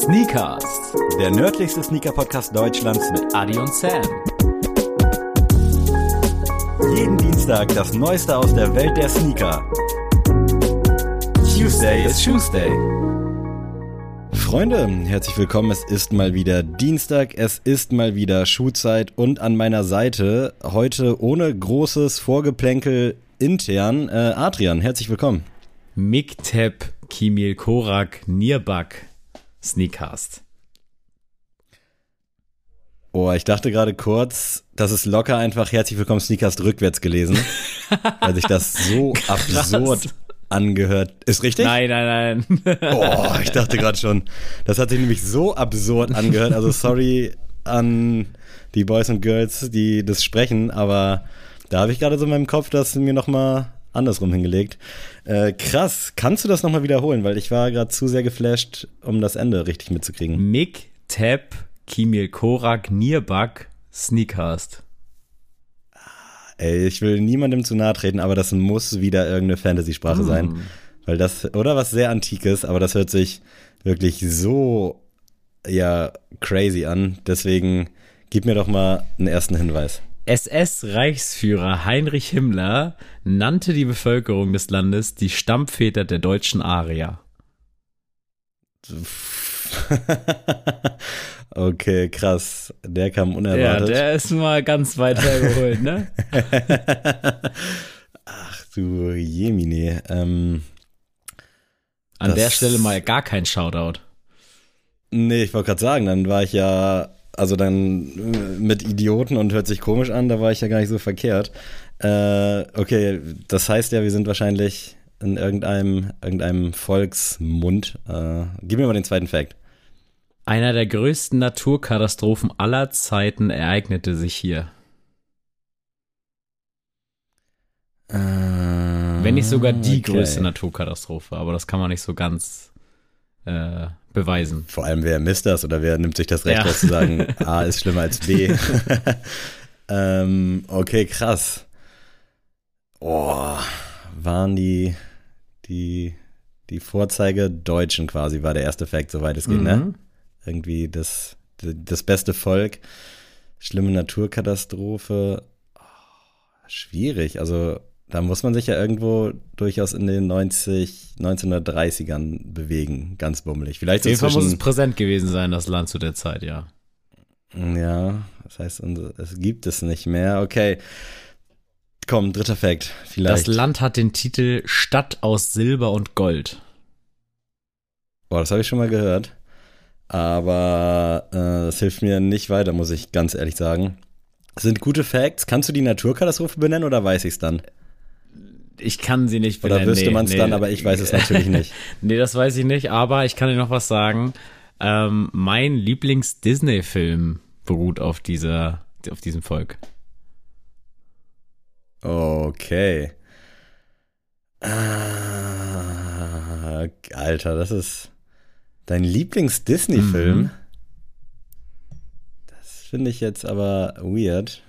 Sneakers, Der nördlichste Sneaker-Podcast Deutschlands mit Adi und Sam. jeden Dienstag das Neueste aus der Welt der Sneaker. Tuesday is Tuesday. Freunde, herzlich willkommen. Es ist mal wieder Dienstag, es ist mal wieder Schuhzeit und an meiner Seite heute ohne großes Vorgeplänkel intern äh, Adrian. Herzlich willkommen. Miktep, Kimil Korak, Nierbak, Sneakcast. Oh, ich dachte gerade kurz, das ist locker einfach herzlich willkommen Sneakers rückwärts gelesen, weil sich das so absurd angehört. Ist richtig? Nein, nein, nein. Oh, ich dachte gerade schon. Das hat sich nämlich so absurd angehört. Also sorry an die Boys und Girls, die das sprechen, aber da habe ich gerade so in meinem Kopf das mir nochmal andersrum hingelegt. Äh, krass, kannst du das nochmal wiederholen? Weil ich war gerade zu sehr geflasht, um das Ende richtig mitzukriegen. Miktep, Kimil Korak, Nierbak, Sneakcast. Ey, ich will niemandem zu nahe treten, aber das muss wieder irgendeine Fantasy-Sprache sein. Weil das, oder was sehr Antikes, aber das hört sich wirklich so, ja, crazy an. Deswegen gib mir doch mal einen ersten Hinweis. SS-Reichsführer Heinrich Himmler nannte die Bevölkerung des Landes die Stammväter der deutschen Arier. okay, krass. Der kam Ja, unerwartet. der ist mal ganz weit hergeholt, ne? Ach du Jemine. Ähm, An der Stelle mal gar kein Shoutout. nee, ich wollte gerade sagen, dann war ich ja, also dann äh, mit Idioten und hört sich komisch an, da war ich ja gar nicht so verkehrt. Äh, okay, das heißt ja, wir sind wahrscheinlich in irgendeinem, irgendeinem Volksmund. Äh, gib mir mal den zweiten Fact. Einer der größten Naturkatastrophen aller Zeiten ereignete sich hier. Wenn nicht sogar die okay. größte Naturkatastrophe, aber das kann man nicht so ganz äh, beweisen. Vor allem, wer misst das oder wer nimmt sich das Recht, Ja. das zu sagen, A ist schlimmer als B. ähm, okay, krass. Oh, waren die, die, die Vorzeige Deutschen quasi, war der erste Fact, soweit es geht, ne? Mhm. Irgendwie das, das beste Volk, schlimme Naturkatastrophe. Oh, schwierig, also da muss man sich ja irgendwo durchaus in den 90, 1930ern bewegen, ganz bummelig. Vielleicht Auf jeden Fall muss es präsent gewesen sein, das Land zu der Zeit, ja. ja, das heißt, es gibt es nicht mehr. Okay, komm, dritter Fact, vielleicht. Das Land hat den Titel Stadt aus Silber und Gold. Boah, das habe ich schon mal gehört. Aber äh, das hilft mir nicht weiter, muss ich ganz ehrlich sagen. Das sind gute Facts. Kannst du die Naturkatastrophe benennen oder weiß ich es dann? Ich kann sie nicht Oder benennen. wüsste nee, man es nee. dann, aber ich weiß es natürlich nicht. Nee, das weiß ich nicht, aber ich kann dir noch was sagen. Ähm, mein Lieblings-Disney-Film beruht auf dieser, auf diesem Volk. Okay. Ah, Alter, das ist dein Lieblings-Disney-Film. Mhm. Das finde ich jetzt aber weird.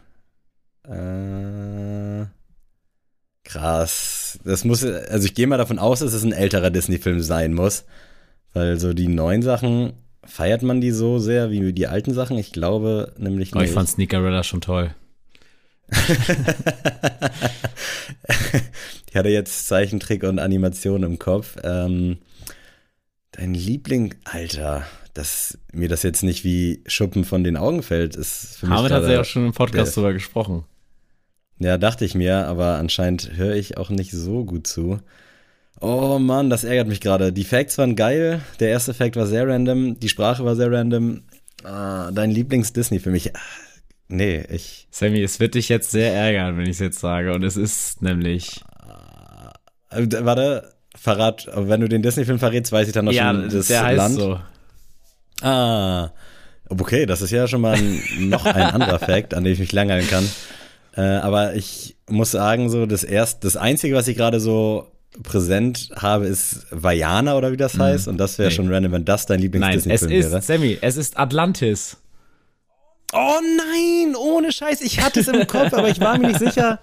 Äh, krass. Das muss, also ich gehe mal davon aus, dass es ein älterer Disney-Film sein muss. Weil so die neuen Sachen, feiert man die so sehr wie die alten Sachen? Ich glaube nämlich Oh, ich fand Sneakerella schon toll. Ich hatte jetzt Zeichentrick und Animation im Kopf. Ähm, dein Liebling, Alter, dass mir das jetzt nicht wie Schuppen von den Augen fällt, ist für mich. Hamid hat ja auch schon im Podcast der- drüber gesprochen. Ja, dachte ich mir, aber anscheinend höre ich auch nicht so gut zu. Oh Mann, das ärgert mich gerade. Die Facts waren geil. Der erste Fact war sehr random. Die Sprache war sehr random. Ah, dein Lieblings-Disney für mich. Ah, Nee, ich. Sammy, es wird dich jetzt sehr ärgern, wenn ich es jetzt sage. Und es ist nämlich. Äh, warte, verrat, wenn du den Disney-Film verrätst, weiß ich dann noch ja, schon das der heißt Land. so. Ah, okay, das ist ja schon mal ein, noch ein anderer Fact, an dem ich mich langhalten kann. Äh, aber ich muss sagen, so das erst, das einzige, was ich gerade so präsent habe, ist Vajana oder wie das heißt. Und das wäre Nee. schon random, wenn das dein Nein, es Lieblings-Disney-Film ist, wäre. Sammy, es ist Atlantis. Oh nein, ohne Scheiß, ich hatte es im Kopf, aber ich war mir nicht sicher.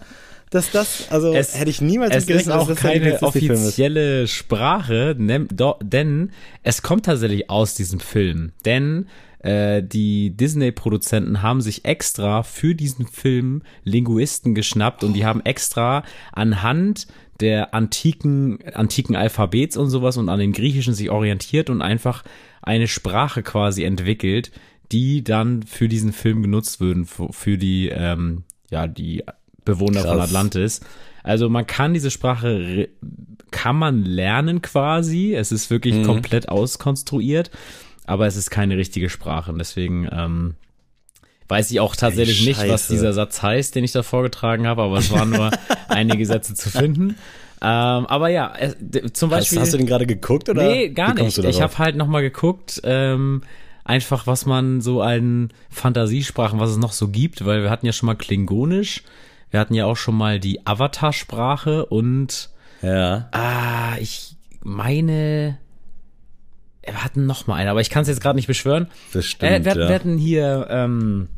dass das, also Es- hätte ich niemals Es gerechnet, ist auch dass das keine offizielle Sprache, denn es kommt tatsächlich aus diesem Film. Denn äh, die Disney-Produzenten haben sich extra für diesen Film Linguisten geschnappt und die haben extra anhand der antiken, antiken Alphabets und sowas und an dem Griechischen sich orientiert und einfach eine Sprache quasi entwickelt, die dann für diesen Film genutzt würden, für, die, ähm, ja, die Bewohner von Krass. Atlantis. Also man kann diese Sprache, kann man lernen quasi. Es ist wirklich Mhm. komplett auskonstruiert, aber es ist keine richtige Sprache. Und deswegen ähm, weiß ich auch tatsächlich nicht, was dieser Satz heißt, den ich da vorgetragen habe, aber es waren nur einige Sätze zu finden. Ähm, aber ja, d- zum Hast, Beispiel. hast du den gerade geguckt oder? Nee, gar nicht. Ich habe halt nochmal geguckt, ähm, einfach was man so an Fantasiesprachen, was es noch so gibt, weil wir hatten ja schon mal Klingonisch, wir hatten ja auch schon mal die Avatar-Sprache und Ja. ah, ich meine, wir hatten noch mal eine, aber ich kann es jetzt gerade nicht beschwören. Bestimmt, Äh, wir, hatten, ja. wir hatten hier ähm,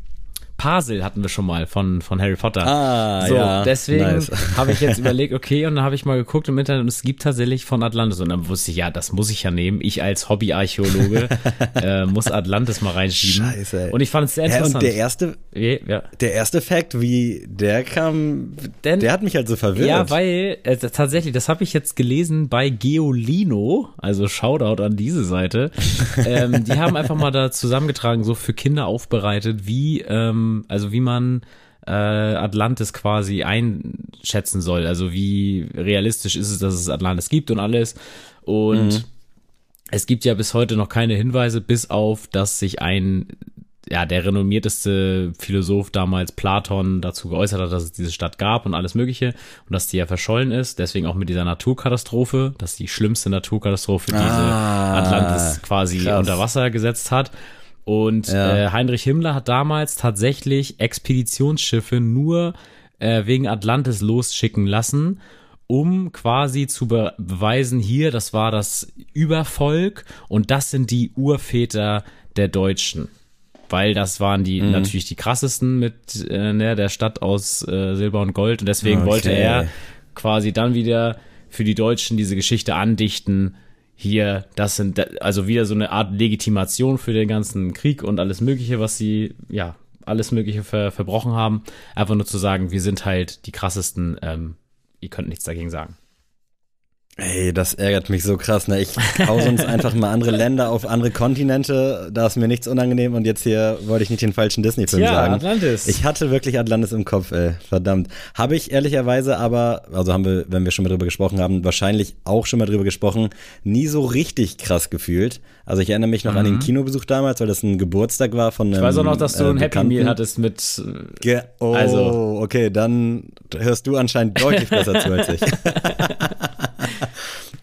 Pasel hatten wir schon mal von, von Harry Potter. Ah, so, ja. deswegen Nice. habe ich jetzt überlegt, okay, und dann habe ich mal geguckt im Internet und es gibt tatsächlich von Atlantis. Und dann wusste ich, ja, das muss ich ja nehmen. Ich als Hobbyarchäologe äh, muss Atlantis mal reinschieben. Scheiße, ey. Und ich fand es sehr interessant. und der erste, ja, ja. der erste Fact, wie der kam, Denn- der hat mich halt so verwirrt. Ja, weil äh, tatsächlich, das habe ich jetzt gelesen bei Geolino, also Shoutout an diese Seite. ähm, die haben einfach mal da zusammengetragen, so für Kinder aufbereitet, wie ähm, also wie man äh, Atlantis quasi einschätzen soll. Also wie realistisch ist es, dass es Atlantis gibt und alles. Und es gibt ja bis heute noch keine Hinweise, bis auf, dass sich ein ja, der renommierteste Philosoph damals, Platon, dazu geäußert hat, dass es diese Stadt gab und alles Mögliche und dass die ja verschollen ist. Deswegen auch mit dieser Naturkatastrophe, dass die schlimmste Naturkatastrophe diese Ah, Atlantis quasi krass. unter Wasser gesetzt hat. Und Ja. äh, Heinrich Himmler hat damals tatsächlich Expeditionsschiffe nur äh, wegen Atlantis losschicken lassen, um quasi zu be beweisen, hier, das war das Übervolk und das sind die Urväter der Deutschen. Weil das waren die Mhm. natürlich die krassesten mit äh, ne, der Stadt aus äh, Silber und Gold und deswegen Okay. wollte er quasi dann wieder für die Deutschen diese Geschichte andichten. Hier, das sind also wieder so eine Art Legitimation für den ganzen Krieg und alles Mögliche, was sie, ja, alles Mögliche ver verbrochen haben. Einfach nur zu sagen, wir sind halt die krassesten, ähm, ihr könnt nichts dagegen sagen. Ey, das ärgert mich so krass. Ne? Ich hau sonst einfach mal andere Länder auf andere Kontinente. Da ist mir nichts unangenehm und jetzt hier wollte ich nicht den falschen Disney-Film sagen. Atlantis. Ich hatte wirklich Atlantis im Kopf, ey. Verdammt. Habe ich ehrlicherweise aber, also haben wir, wenn wir schon mal drüber gesprochen haben, wahrscheinlich auch schon mal drüber gesprochen, nie so richtig krass gefühlt. Also ich erinnere mich noch an den Kinobesuch damals, weil das ein Geburtstag war von einem ich weiß auch noch, dass du äh, ein Happy. Meal hattest mit, Ge oh, Also- okay, dann hörst du anscheinend deutlich besser zu als ich.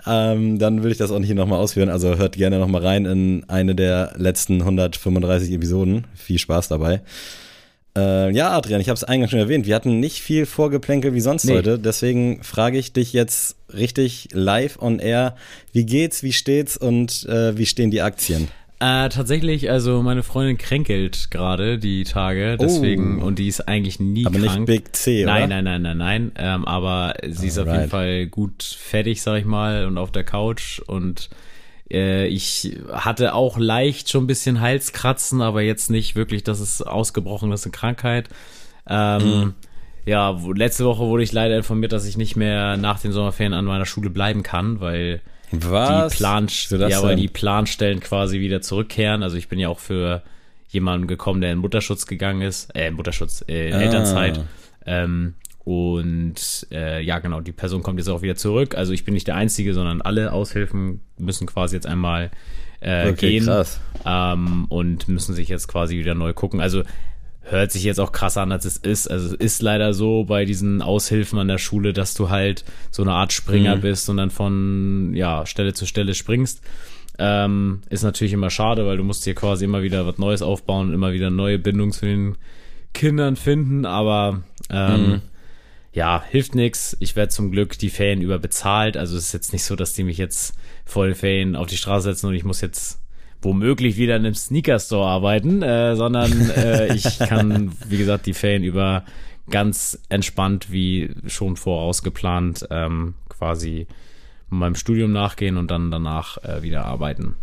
ähm, dann will ich das auch nicht nochmal ausführen. Also hört gerne nochmal rein in eine der letzten 135 Episoden. Viel Spaß dabei. Äh, ja, Adrian, ich habe es eingangs schon erwähnt. Wir hatten nicht viel Vorgeplänkel wie sonst Nee. heute. Deswegen frage ich dich jetzt richtig live on air. Wie geht's, wie steht's und äh, wie stehen die Aktien? Äh, tatsächlich, also meine Freundin kränkelt gerade die Tage, deswegen, Oh. und die ist eigentlich nie Aber krank. nicht Big C, oder? Nein, nein, nein, nein, nein. Ähm, aber sie ist auf jeden. Fall gut fertig, sag ich mal, und auf der Couch. Und äh, ich hatte auch leicht schon ein bisschen Halskratzen, aber jetzt nicht wirklich, dass es ausgebrochen ist, eine Krankheit. Ähm, Mhm. Ja, letzte Woche wurde ich leider informiert, dass ich nicht mehr nach den Sommerferien an meiner Schule bleiben kann, weil Was? die Plan, ja, weil die Planstellen quasi wieder zurückkehren. Also ich bin ja auch für jemanden gekommen, der in Mutterschutz gegangen ist, äh, in Mutterschutz, äh, in Ah. Elternzeit. Ähm, und äh, ja, genau, die Person kommt jetzt auch wieder zurück. Also ich bin nicht der Einzige, sondern alle Aushilfen müssen quasi jetzt einmal äh, Okay, gehen ähm, und müssen sich jetzt quasi wieder neu gucken. Also hört sich jetzt auch krasser an, als es ist. Also es ist leider so bei diesen Aushilfen an der Schule, dass du halt so eine Art Springer Mhm. bist und dann von ja, Stelle zu Stelle springst. Ähm, ist natürlich immer schade, weil du musst hier quasi immer wieder was Neues aufbauen und immer wieder neue Bindungen zu den Kindern finden, aber ähm, Mhm. ja, hilft nix. Ich werde zum Glück die Ferien über bezahlt. Also es ist jetzt nicht so, dass die mich jetzt den Ferien auf die Straße setzen und ich muss jetzt womöglich wieder in einem Sneaker-Store arbeiten, äh, sondern äh, ich kann, wie gesagt, die Ferien über ganz entspannt, wie schon vorausgeplant, ähm, quasi meinem Studium nachgehen und dann danach äh, wieder arbeiten.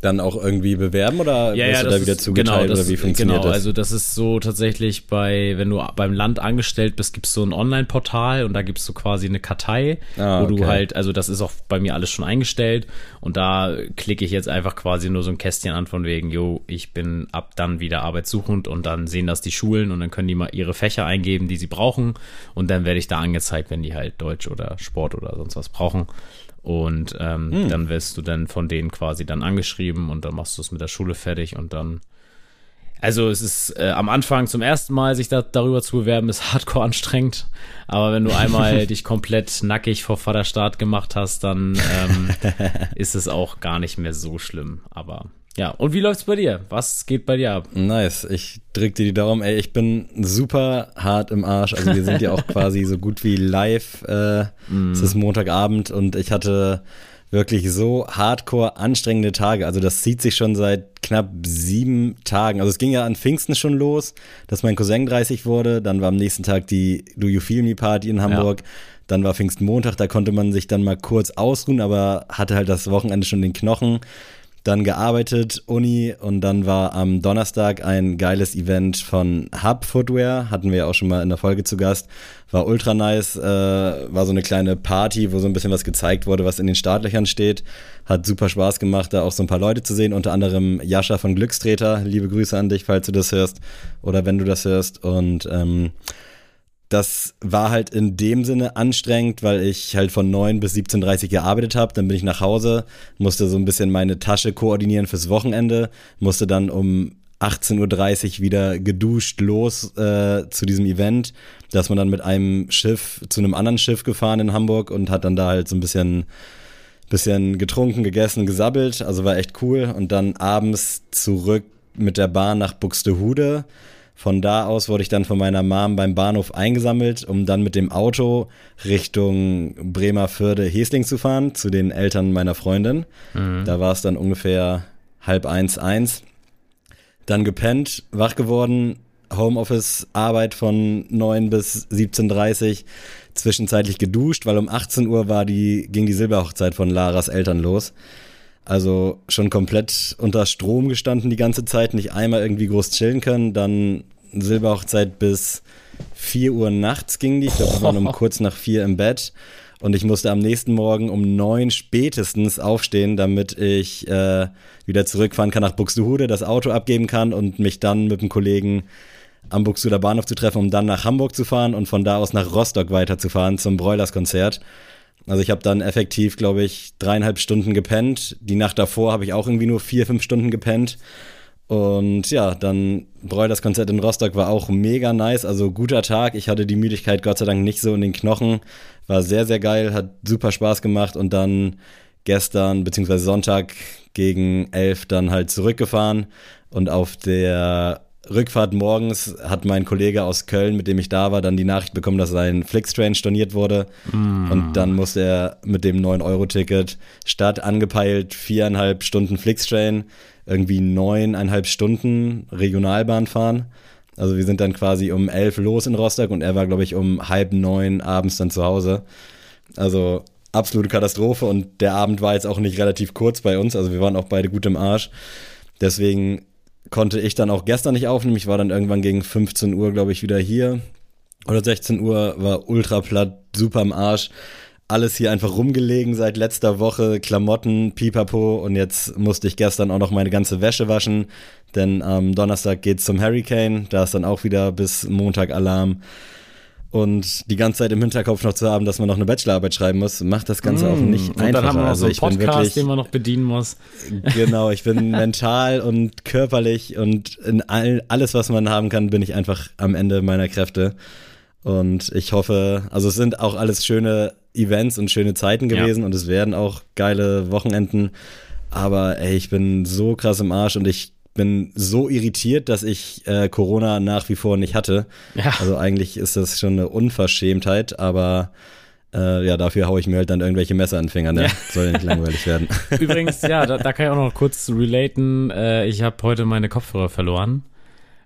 Dann auch irgendwie bewerben oder ja, wirst ja, du da wieder ist, zugeteilt genau, das, oder wie funktioniert genau, das? also das ist so tatsächlich bei, wenn du beim Land angestellt bist, gibt's so ein Online-Portal und da gibst du quasi eine Kartei, Ah, wo du okay. halt, also das ist auch bei mir alles schon eingestellt und da klicke ich jetzt einfach quasi nur so ein Kästchen an von wegen, jo, ich bin ab dann wieder arbeitssuchend und dann sehen das die Schulen und dann können die mal ihre Fächer eingeben, die sie brauchen und dann werde ich da angezeigt, wenn die halt Deutsch oder Sport oder sonst was brauchen. Und ähm, Hm. dann wirst du dann von denen quasi dann angeschrieben und dann machst du es mit der Schule fertig und dann. Also es ist äh, am Anfang zum ersten Mal sich da, darüber zu bewerben, ist hardcore anstrengend. Aber wenn du einmal dich komplett nackig vor Vaterstaat gemacht hast, dann ähm, ist es auch gar nicht mehr so schlimm. Aber ja, und wie läuft's bei dir? Was geht bei dir ab? Nice, ich drück dir die Daumen. Ey, ich bin super hart im Arsch. Also wir sind ja auch quasi so gut wie live. Äh, Es ist Montagabend und ich hatte wirklich so hardcore anstrengende Tage. Also das zieht sich schon seit knapp sieben Tagen. Also es ging ja an Pfingsten schon los, dass mein Cousin 30 wurde. Dann war am nächsten Tag die Do You Feel Me Party in Hamburg. Dann war Pfingstmontag, da konnte man sich dann mal kurz ausruhen, aber hatte halt das Wochenende schon den Knochen dann gearbeitet, Uni und dann war am Donnerstag ein geiles Event von Hub Footwear, hatten wir ja auch schon mal in der Folge zu Gast, war ultra nice, äh, war so eine kleine Party, wo so ein bisschen was gezeigt wurde, was in den Startlöchern steht, hat super Spaß gemacht, da auch so ein paar Leute zu sehen, unter anderem Jascha von Glückstreter, liebe Grüße an dich, falls du das hörst oder wenn du das hörst. Und ähm, das war halt in dem Sinne anstrengend, weil ich halt von 9 bis 17.30 Uhr gearbeitet habe. Dann bin ich nach Hause, musste so ein bisschen meine Tasche koordinieren fürs Wochenende, musste dann um 18.30 Uhr wieder geduscht los äh, zu diesem Event. Da ist man dann mit einem Schiff zu einem anderen Schiff gefahren in Hamburg und hat dann da halt so ein bisschen bisschen getrunken, gegessen, gesabbelt, also war echt cool. Und dann abends zurück mit der Bahn nach Buxtehude. Von da aus wurde ich dann von meiner Mom beim Bahnhof eingesammelt, um dann mit dem Auto Richtung Bremerförde Hesling zu fahren, zu den Eltern meiner Freundin. Da war es dann ungefähr halb eins, eins. Dann gepennt, wach geworden, Homeoffice, Arbeit von 9 bis 17.30 zwischenzeitlich geduscht, weil um 18 Uhr war die, ging die Silberhochzeit von Laras Eltern los. Also schon komplett unter Strom gestanden die ganze Zeit, nicht einmal irgendwie groß chillen können. Dann Silberhochzeit bis 4 Uhr nachts ging die. Ich glaube, wir waren um kurz nach 4 im Bett. Und ich musste am nächsten Morgen um 9 spätestens aufstehen, damit ich äh, wieder zurückfahren kann nach Buxtehude, das Auto abgeben kann und mich dann mit einem Kollegen am Buxtehuder Bahnhof zu treffen, um dann nach Hamburg zu fahren und von da aus nach Rostock weiterzufahren zum Broilers-Konzert. Also ich habe dann effektiv, glaube ich, dreieinhalb Stunden gepennt. Die Nacht davor habe ich auch irgendwie nur vier, fünf Stunden gepennt. Und ja, dann Broilers Konzert in Rostock war auch mega nice. Also guter Tag. Ich hatte die Müdigkeit Gott sei Dank nicht so in den Knochen. War sehr, sehr geil, hat super Spaß gemacht. Und dann gestern, beziehungsweise Sonntag gegen elf dann halt zurückgefahren. Und auf der Rückfahrt morgens hat mein Kollege aus Köln, mit dem ich da war, dann die Nachricht bekommen, dass sein Flixtrain storniert wurde. Und dann musste er mit dem 9-Euro-Ticket statt angepeilt viereinhalb Stunden Flixtrain irgendwie neuneinhalb Stunden Regionalbahn fahren. Also wir sind dann quasi um elf los in Rostock und er war, glaube ich, um halb neun abends dann zu Hause. Also absolute Katastrophe und der Abend war jetzt auch nicht relativ kurz bei uns. Also wir waren auch beide gut im Arsch. Deswegen konnte ich dann auch gestern nicht aufnehmen. Ich war dann irgendwann gegen 15 Uhr, glaube ich, wieder hier. Oder 16 Uhr, war ultra platt, super im Arsch. Alles hier einfach rumgelegen seit letzter Woche, Klamotten, Pipapo und jetzt musste ich gestern auch noch meine ganze Wäsche waschen, denn am Donnerstag geht's zum Hurricane, da ist dann auch wieder bis Montag Alarm. Und die ganze Zeit im Hinterkopf noch zu haben, dass man noch eine Bachelorarbeit schreiben muss, macht das Ganze auch nicht Mm. Und einfacher. dann haben wir noch also so einen ich bin Podcast, wirklich, den man noch bedienen muss. Genau, ich bin mental und körperlich und in all, alles, was man haben kann, bin ich einfach am Ende meiner Kräfte. Und ich hoffe, also es sind auch alles schöne Events und schöne Zeiten Ja. gewesen und es werden auch geile Wochenenden. Aber ey, ich bin so krass im Arsch und ich bin so irritiert, dass ich äh, Corona nach wie vor nicht hatte. Ja. Also eigentlich ist das schon eine Unverschämtheit, aber äh, ja, dafür haue ich mir halt dann irgendwelche Messer in den Finger, ne? Ja. Soll ja nicht langweilig werden. Übrigens, ja, da, da kann ich auch noch kurz relaten. Äh, ich habe heute meine Kopfhörer verloren.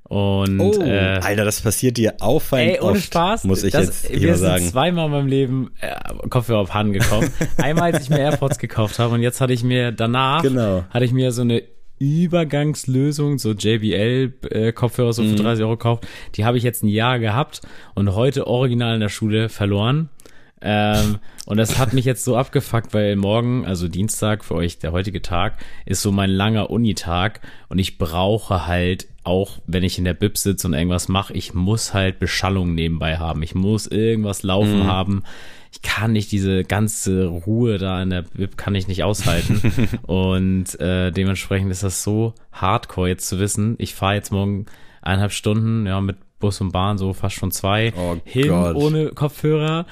Und Oh, äh, Alter, das passiert dir auffallend Ey, ohne oft, Spaß. muss ich das, jetzt wir hier sind sagen. zweimal in meinem Leben äh, Kopfhörer auf Hand gekauft. Einmal, als ich mir AirPods gekauft habe und jetzt hatte ich mir danach, Genau. hatte ich mir so eine Übergangslösung, so JBL-Kopfhörer so Mhm. für 30 Euro gekauft. Die habe ich jetzt ein Jahr gehabt und heute original in der Schule verloren. Ähm, und das hat mich jetzt so abgefuckt, weil morgen, also Dienstag für euch, der heutige Tag, ist so mein langer Unitag und ich brauche halt auch, wenn ich in der Bib sitze und irgendwas mache, ich muss halt Beschallung nebenbei haben. Ich muss irgendwas laufen haben. Ich kann nicht diese ganze Ruhe da in der Bib kann ich nicht aushalten. und äh, dementsprechend ist das so hardcore jetzt zu wissen. Ich fahre jetzt morgen eineinhalb Stunden, ja, mit Bus und Bahn, so fast schon zwei, Oh hin Gott. ohne Kopfhörer.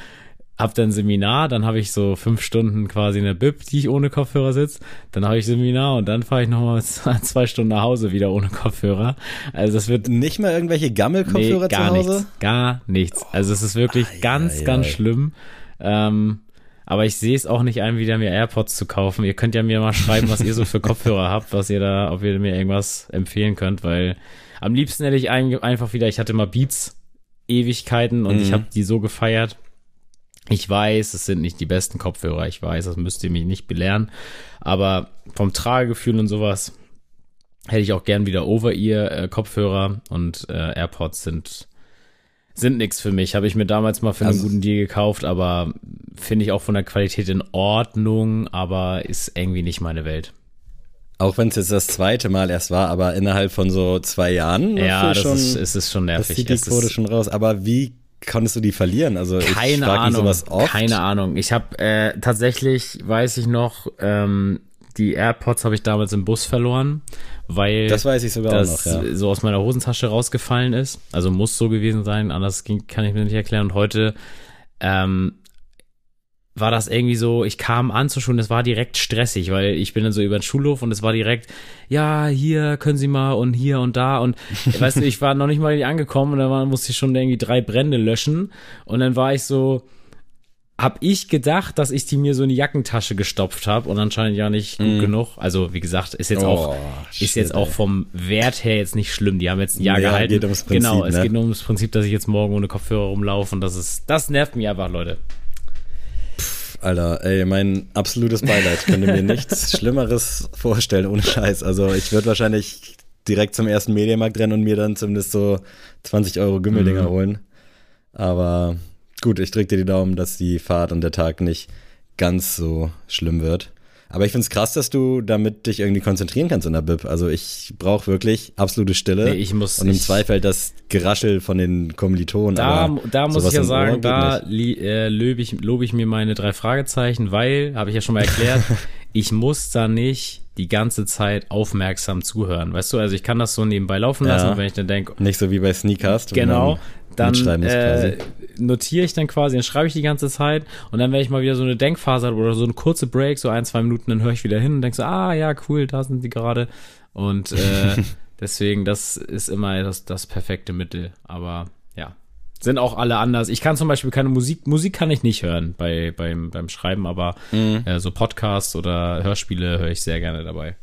Hab dann Seminar, dann habe ich so fünf Stunden quasi in der Bib, die ich ohne Kopfhörer sitze. Dann habe ich Seminar und dann fahre ich nochmal zwei Stunden nach Hause wieder ohne Kopfhörer. Also das wird Nicht mal irgendwelche Gammelkopfhörer nee, zu Hause? nichts, gar nichts. Also es ist wirklich ganz, ai, ganz ai. schlimm. Ähm, aber ich sehe es auch nicht ein, wieder mir AirPods zu kaufen. Ihr könnt ja mir mal schreiben, was ihr so für Kopfhörer habt, was ihr da, ob ihr mir irgendwas empfehlen könnt, weil am liebsten hätte ich ein, einfach wieder, ich hatte mal Beats Ewigkeiten und ich Mhm. habe die so gefeiert. Ich weiß, es sind nicht die besten Kopfhörer, ich weiß, das müsst ihr mich nicht belehren, aber vom Tragegefühl und sowas hätte ich auch gern wieder Over-Ear-Kopfhörer und äh, AirPods sind sind nix für mich. Habe ich mir damals mal für einen Also- guten Deal gekauft, aber finde ich auch von der Qualität in Ordnung, aber ist irgendwie nicht meine Welt. Auch wenn es jetzt das zweite Mal erst war, aber innerhalb von so zwei Jahren. Ja, das schon, ist, es ist schon das nervig. sieht die Es Quote ist, schon raus. Aber wie konntest du die verlieren? Also keine Ahnung. sowas oft. Keine Ahnung. Ich habe äh, tatsächlich, weiß ich noch, ähm, die AirPods habe ich damals im Bus verloren, weil Das weiß ich sogar das noch, ja. so aus meiner Hosentasche rausgefallen ist. Also muss so gewesen sein, anders ging, kann ich mir nicht erklären. Und heute ähm, war das irgendwie so, ich kam an zur Schule, es war direkt stressig, weil ich bin dann so über den Schulhof und es war direkt, ja, hier können Sie mal und hier und da und weißt du, ich war noch nicht mal angekommen und dann war, musste ich schon irgendwie drei Brände löschen und dann war ich so, hab ich gedacht, dass ich die mir so in die Jackentasche gestopft habe und anscheinend ja nicht gut genug. Also wie gesagt, ist jetzt auch. Oh, ist shit, jetzt auch vom Wert her jetzt nicht schlimm. Die haben jetzt ein Jahr Ja, gehalten. geht ums Prinzip, genau, es ne? geht nur ums Prinzip, dass ich jetzt morgen ohne Kopfhörer rumlaufe und das ist, das nervt mich einfach, Leute. Alter, ey, mein absolutes Beileid. Ich könnte mir nichts Schlimmeres vorstellen, ohne Scheiß. Also ich würde wahrscheinlich direkt zum ersten Mediamarkt rennen und mir dann zumindest so 20 Euro Gümmeldinger Mhm. holen. Aber gut, ich drücke dir die Daumen, dass die Fahrt und der Tag nicht ganz so schlimm wird. Aber ich find's krass, dass du damit dich irgendwie konzentrieren kannst in der Bib. Also ich brauche wirklich absolute Stille. Nee, ich muss- und im Zweifel das Geraschel von den Kommilitonen. Da, da muss ich ja sagen, da äh, lobe ich, lobe ich mir meine drei Fragezeichen, weil, habe ich ja schon mal erklärt, ich muss da nicht die ganze Zeit aufmerksam zuhören. Weißt du, also ich kann das so nebenbei laufen lassen, Ja. wenn ich dann denke, Nicht so wie bei Sneakcast. wo Genau, dann äh, quasi. notiere ich dann quasi, dann schreibe ich die ganze Zeit und dann, wenn ich mal wieder so eine Denkphase habe oder so eine kurze Break, so ein, zwei Minuten, dann höre ich wieder hin und denke so, ah ja, cool, da sind die gerade. Und äh, deswegen, das ist immer das, das perfekte Mittel. Aber ja, sind auch alle anders. Ich kann zum Beispiel keine Musik, Musik kann ich nicht hören bei, beim, beim Schreiben, aber Mhm. äh, so Podcasts oder Hörspiele höre ich sehr gerne dabei.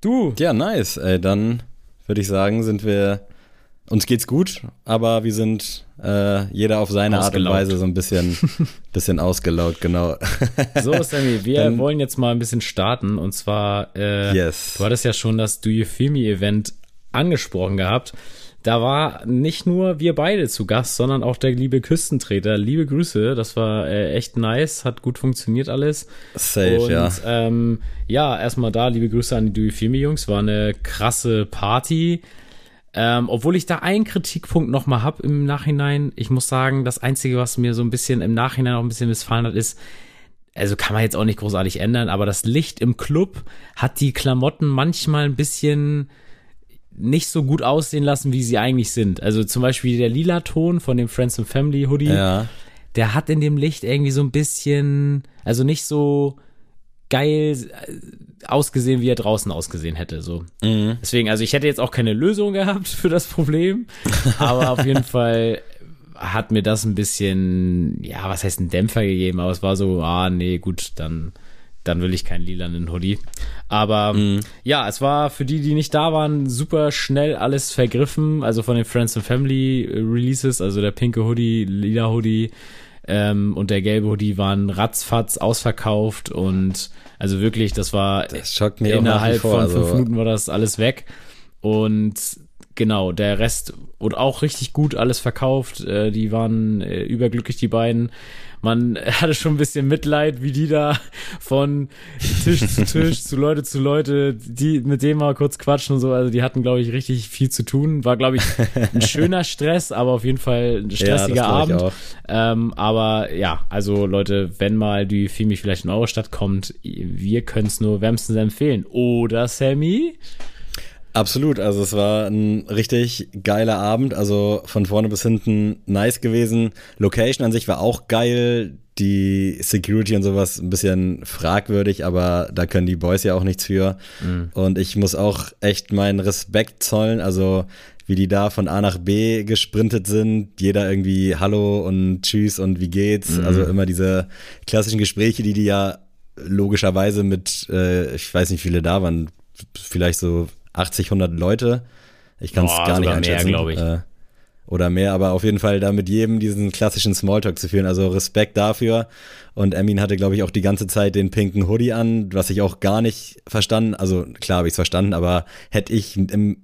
Du, Ja, nice. Ey, dann würde ich sagen, sind wir. Uns geht's gut, aber wir sind äh, jeder auf seine Art und. Weise so ein bisschen, bisschen ausgelaugt, genau. So, Sammy, wir Dann- wollen jetzt mal ein bisschen starten. Und zwar, äh, Yes. du hattest ja schon das Do You Feel Me Event angesprochen gehabt. Da war nicht nur wir beide zu Gast, sondern auch der liebe Küstentreter. Liebe Grüße, das war äh, echt nice, hat gut funktioniert alles. Safe, Und ja. ähm, ja, erstmal da, liebe Grüße an die Do You Feel Me Jungs, war eine krasse Party. Ähm, obwohl ich da einen Kritikpunkt nochmal hab im Nachhinein. Ich muss sagen, das Einzige, was mir so ein bisschen im Nachhinein auch ein bisschen missfallen hat, ist, also kann man jetzt auch nicht großartig ändern, aber das Licht im Club hat die Klamotten manchmal ein bisschen nicht so gut aussehen lassen, wie sie eigentlich sind. Also zum Beispiel der lila Ton von dem Friends and Family Hoodie, Ja. der hat in dem Licht irgendwie so ein bisschen, also nicht so geil äh, ausgesehen, wie er draußen ausgesehen hätte. So. Mhm. Deswegen, also ich hätte jetzt auch keine Lösung gehabt für das Problem, aber auf jeden Fall hat mir das ein bisschen, ja, was heißt ein Dämpfer gegeben, aber es war so, ah, nee, gut, dann, dann will ich keinen lilanen Hoodie. Aber mhm. ja, es war für die, die nicht da waren, super schnell alles vergriffen. Also von den Friends and Family Releases, also der pinke Hoodie, lila Hoodie ähm, und der gelbe Hoodie waren ratzfatz ausverkauft und also wirklich, das war das innerhalb vor, von also fünf Minuten war das alles weg. Und genau, der Rest wurde auch richtig gut alles verkauft. Äh, die waren äh, überglücklich, die beiden. Man hatte schon ein bisschen Mitleid, wie die da von Tisch zu Tisch, zu Leute zu Leute, die mit dem mal kurz quatschen und so. Also die hatten, glaube ich, richtig viel zu tun. War, glaube ich, ein schöner Stress, aber auf jeden Fall ein stressiger Ja, Abend. Ähm, aber ja, also Leute, wenn mal die Filmi vielleicht in eure Stadt kommt, wir können es nur wärmstens empfehlen. Oder Sammy? Absolut, also es war ein richtig geiler Abend, also von vorne bis hinten nice gewesen. Location an sich war auch geil, die Security und sowas ein bisschen fragwürdig, aber da können die Boys ja auch nichts für. Und ich muss auch echt meinen Respekt zollen, also wie die da von A nach B gesprintet sind, jeder irgendwie Hallo und Tschüss und wie geht's, also immer diese klassischen Gespräche, die die ja logischerweise mit, äh, ich weiß nicht, wie viele da waren, vielleicht so 80, 100 Leute. Ich kann es gar nicht mehr, einschätzen. ich. Äh, oder mehr, aber auf jeden Fall da mit jedem diesen klassischen Smalltalk zu führen. Also Respekt dafür. Und Emin hatte, glaube ich, auch die ganze Zeit den pinken Hoodie an, was ich auch gar nicht verstanden. Also klar habe ich es verstanden, aber hätte ich im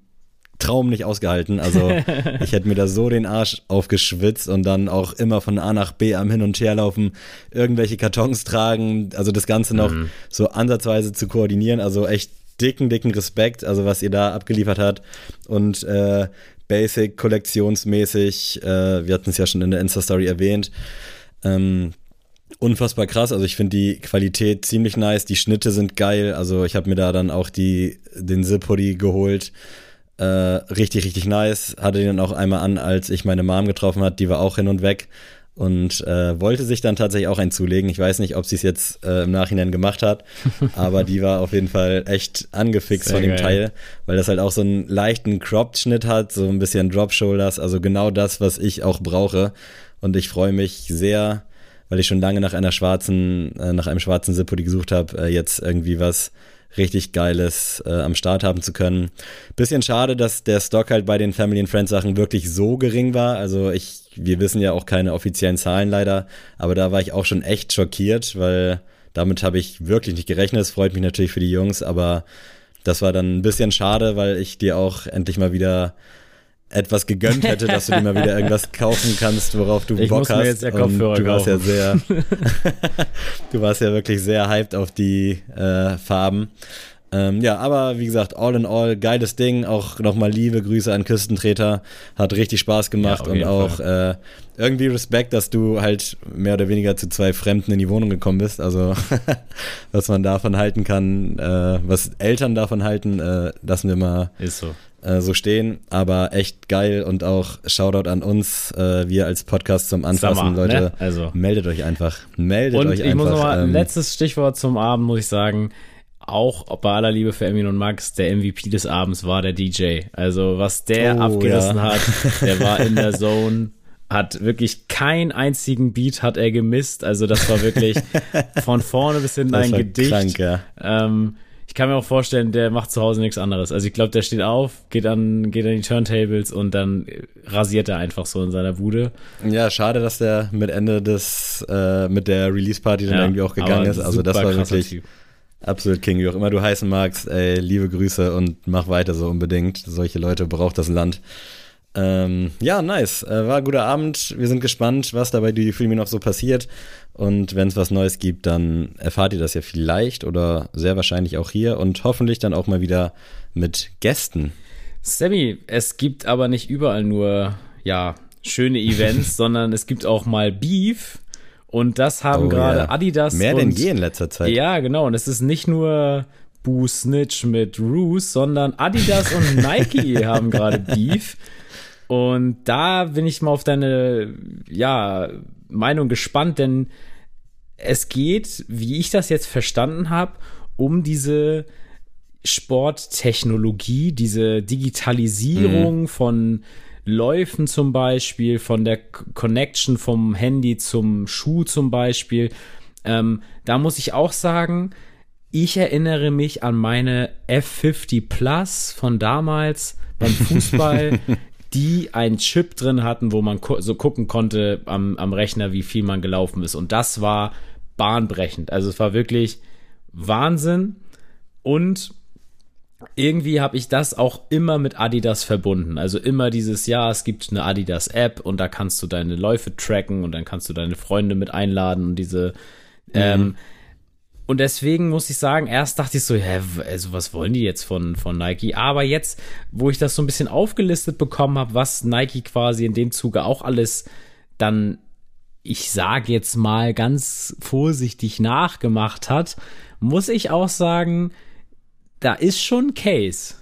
Traum nicht ausgehalten. Also ich hätte mir da so den Arsch aufgeschwitzt und dann auch immer von A nach B am Hin und Her laufen, irgendwelche Kartons tragen, also das Ganze noch so ansatzweise zu koordinieren. Also echt dicken, dicken Respekt, also was ihr da abgeliefert habt. Und äh, Basic kollektionsmäßig, äh, wir hatten es ja schon in der Insta-Story erwähnt. Ähm, unfassbar krass. Also ich finde die Qualität ziemlich nice. Die Schnitte sind geil. Also ich habe mir da dann auch die, den Zip-Hoodie geholt. Äh, richtig, richtig nice. Hatte den dann auch einmal an, als ich meine Mom getroffen hat. Die war auch hin und weg und äh, wollte sich dann tatsächlich auch einen zulegen. Ich weiß nicht, ob sie es jetzt äh, im Nachhinein gemacht hat, aber die war auf jeden Fall echt angefixt Sehr von dem geil. Teil, weil das halt auch so einen leichten Cropped-Schnitt hat, so ein bisschen Drop-Shoulders, also genau das, was ich auch brauche. Und ich freue mich sehr, weil ich schon lange nach einer schwarzen, äh, nach einem schwarzen Zippo gesucht habe, äh, jetzt irgendwie was richtig Geiles äh, am Start haben zu können. Bisschen schade, dass der Stock halt bei den Family and Friends Sachen wirklich so gering war. Also ich, wir wissen ja auch keine offiziellen Zahlen leider, aber da war ich auch schon echt schockiert, weil damit habe ich wirklich nicht gerechnet. Es freut mich natürlich für die Jungs, aber das war dann ein bisschen schade, weil ich dir auch endlich mal wieder etwas gegönnt hätte, dass du dir mal wieder irgendwas kaufen kannst, worauf du Ich Bock muss mir hast. jetzt ja Und Kopfhörer du warst ja kaufen. sehr, du warst ja wirklich sehr hyped auf die äh, Farben. Ähm, ja, aber wie gesagt, all in all, geiles Ding. Auch nochmal liebe Grüße an Küstentreter. Hat richtig Spaß gemacht auf und auch äh, irgendwie Respekt, dass du halt mehr oder weniger zu zwei Fremden in die Wohnung gekommen bist. Also, was man davon halten kann, äh, was Eltern davon halten, äh, lassen wir mal so. äh, so stehen, aber echt geil und auch Shoutout an uns, äh, wir als Podcast zum Anfassen, Summer, Leute. ne? Also. Meldet euch einfach. Meldet Und euch ich einfach. muss nochmal, ähm, letztes Stichwort zum Abend, muss ich sagen, auch bei aller Liebe für Emin und Max, der MVP des Abends war der DJ. Also was der Oh, abgerissen ja. hat, der war in der Zone, hat wirklich keinen einzigen Beat hat er gemisst. Also das war wirklich von vorne bis hinten das ein Gedicht. krank, ja. Ähm, ich kann mir auch vorstellen, der macht zu Hause nichts anderes. Also ich glaube, der steht auf, geht an, geht an die Turntables und dann rasiert er einfach so in seiner Bude. Ja, schade, dass der mit Ende des, äh, mit der Release-Party dann Ja, irgendwie auch gegangen ist. Also das war wirklich Typ. Absolut King, wie auch immer du heißen magst. Ey, liebe Grüße und mach weiter so unbedingt. Solche Leute braucht das Land. Ähm, ja, nice. Äh, war ein guter Abend. Wir sind gespannt, was da bei Duty Free noch so passiert. Und wenn es was Neues gibt, dann erfahrt ihr das ja vielleicht oder sehr wahrscheinlich auch hier und hoffentlich dann auch mal wieder mit Gästen. Sammy, es gibt aber nicht überall nur, ja, schöne Events, sondern es gibt auch mal Beef. Und das haben Oh, gerade ja. Adidas Mehr und, denn je in letzter Zeit. Ja, genau. Und es ist nicht nur Boo Snitch mit Roos, sondern Adidas und Nike haben gerade Beef. Und da bin ich mal auf deine, ja, Meinung gespannt, denn es geht, wie ich das jetzt verstanden habe, um diese Sporttechnologie, diese Digitalisierung von Läufen zum Beispiel, von der Connection vom Handy zum Schuh zum Beispiel. Ähm, da muss ich auch sagen, ich erinnere mich an meine F50 Plus von damals beim Fußball, die einen Chip drin hatten, wo man so gucken konnte am, am Rechner, wie viel man gelaufen ist. Und das war bahnbrechend. Also es war wirklich Wahnsinn. Und irgendwie habe ich das auch immer mit Adidas verbunden. Also immer dieses Jahr, es gibt eine Adidas App und da kannst du deine Läufe tracken und dann kannst du deine Freunde mit einladen und diese. Mhm. Ähm, und deswegen muss ich sagen, erst dachte ich so, hä, also was wollen die jetzt von, von Nike? Aber jetzt, wo ich das so ein bisschen aufgelistet bekommen habe, was Nike quasi in dem Zuge auch alles dann, ich sage jetzt mal ganz vorsichtig nachgemacht hat, muss ich auch sagen, da ist schon Case.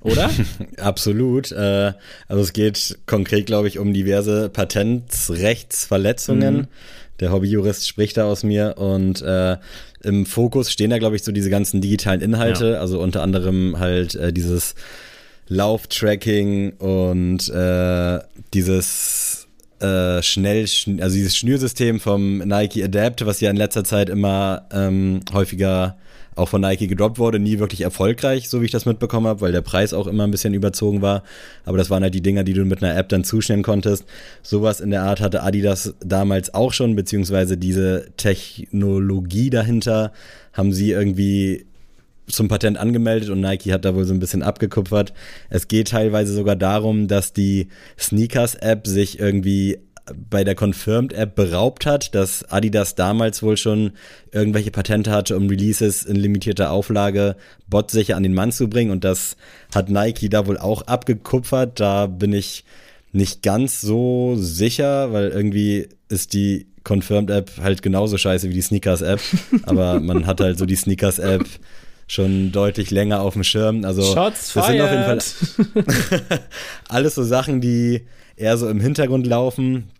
Oder? Absolut. Äh, also es geht konkret, glaube ich, um diverse Patentrechtsverletzungen. Mhm. Der Hobbyjurist spricht da aus mir und äh, im Fokus stehen da, glaube ich, so diese ganzen digitalen Inhalte, ja. also unter anderem halt äh, dieses Lauftracking und äh, dieses äh, schnell, also dieses Schnürsystem vom Nike Adapt, was ja in letzter Zeit immer ähm, häufiger auch von Nike gedroppt wurde, nie wirklich erfolgreich, so wie ich das mitbekommen habe, weil der Preis auch immer ein bisschen überzogen war. Aber das waren halt die Dinger, die du mit einer App dann zuschneiden konntest. Sowas in der Art hatte Adidas damals auch schon, beziehungsweise diese Technologie dahinter haben sie irgendwie zum Patent angemeldet und Nike hat da wohl so ein bisschen abgekupfert. Es geht teilweise sogar darum, dass die Sneakers-App sich irgendwie bei der Confirmed-App beraubt hat, dass Adidas damals wohl schon irgendwelche Patente hatte, um Releases in limitierter Auflage botsicher an den Mann zu bringen. Und das hat Nike da wohl auch abgekupfert. Da bin ich nicht ganz so sicher, weil irgendwie ist die Confirmed-App halt genauso scheiße wie die Sneakers-App. Aber man hat halt so die Sneakers-App schon deutlich länger auf dem Schirm. Also Shots das fired. sind auf jeden Fall alles so Sachen, die eher so im Hintergrund laufen.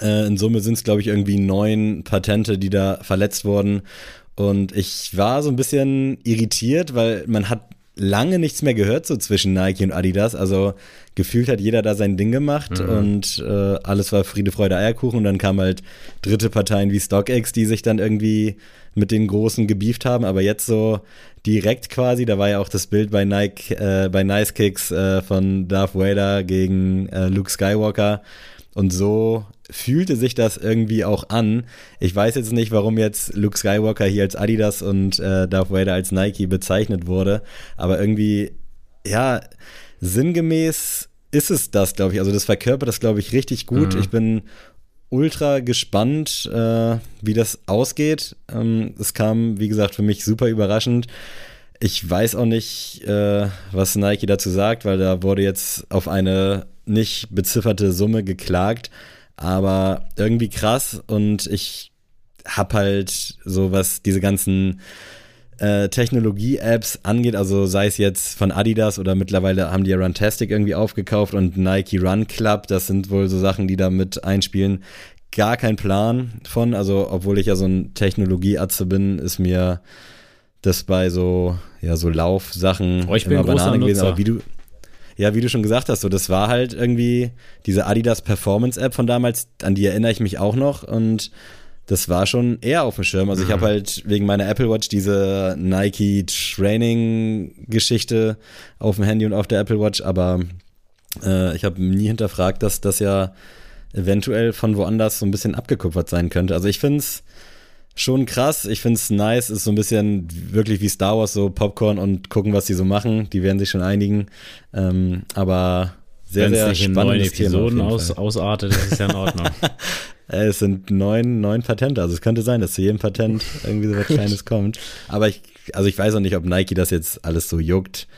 Äh, in Summe sind es, glaube ich, irgendwie neun Patente, die da verletzt wurden. Und ich war so ein bisschen irritiert, weil man hat lange nichts mehr gehört so zwischen Nike und Adidas. Also gefühlt hat jeder da sein Ding gemacht mhm. und äh, alles war Friede, Freude, Eierkuchen. Und dann kamen halt dritte Parteien wie StockX, die sich dann irgendwie mit den Großen gebieft haben. Aber jetzt so direkt quasi, da war ja auch das Bild bei Nike, äh, bei Nice Kicks äh, von Darth Vader gegen äh, Luke Skywalker. Und so fühlte sich das irgendwie auch an. Ich weiß jetzt nicht, warum jetzt Luke Skywalker hier als Adidas und äh, Darth Vader als Nike bezeichnet wurde, aber irgendwie, ja, sinngemäß ist es das, glaube ich. Also das verkörpert das, glaube ich, richtig gut. Mhm. Ich bin ultra gespannt, äh, wie das ausgeht. Ähm, es kam, wie gesagt, für mich super überraschend. Ich weiß auch nicht, äh, was Nike dazu sagt, weil da wurde jetzt auf eine nicht bezifferte Summe geklagt aber irgendwie krass und ich hab halt so, was diese ganzen äh, Technologie-Apps angeht, also sei es jetzt von Adidas oder mittlerweile haben die ja Runtastic irgendwie aufgekauft und Nike Run Club, das sind wohl so Sachen, die da mit einspielen. Gar kein Plan von, also obwohl ich ja so ein Technologie-Atze bin, ist mir das bei so, ja, so Laufsachen oh, ich immer Banane gewesen, aber wie du, ja, wie du schon gesagt hast, so das war halt irgendwie diese Adidas Performance App von damals, an die erinnere ich mich auch noch und das war schon eher auf dem Schirm. Also ich habe mhm. halt wegen meiner Apple Watch diese Nike Training Geschichte auf dem Handy und auf der Apple Watch, aber äh, ich habe nie hinterfragt, dass das ja eventuell von woanders so ein bisschen abgekupfert sein könnte. Also ich finde es schon krass. Ich finde es nice, ist so ein bisschen wirklich wie Star Wars, so Popcorn und gucken, was die so machen. Die werden sich schon einigen. Ähm, aber sehr, Wenn's sehr nicht in neun Episoden aus, ausartet, ist es ja in Ordnung. es sind neun, neun Patente. Also es könnte sein, dass zu jedem Patent irgendwie so was Kleines kommt. Aber ich, also ich weiß auch nicht, ob Nike das jetzt alles so juckt.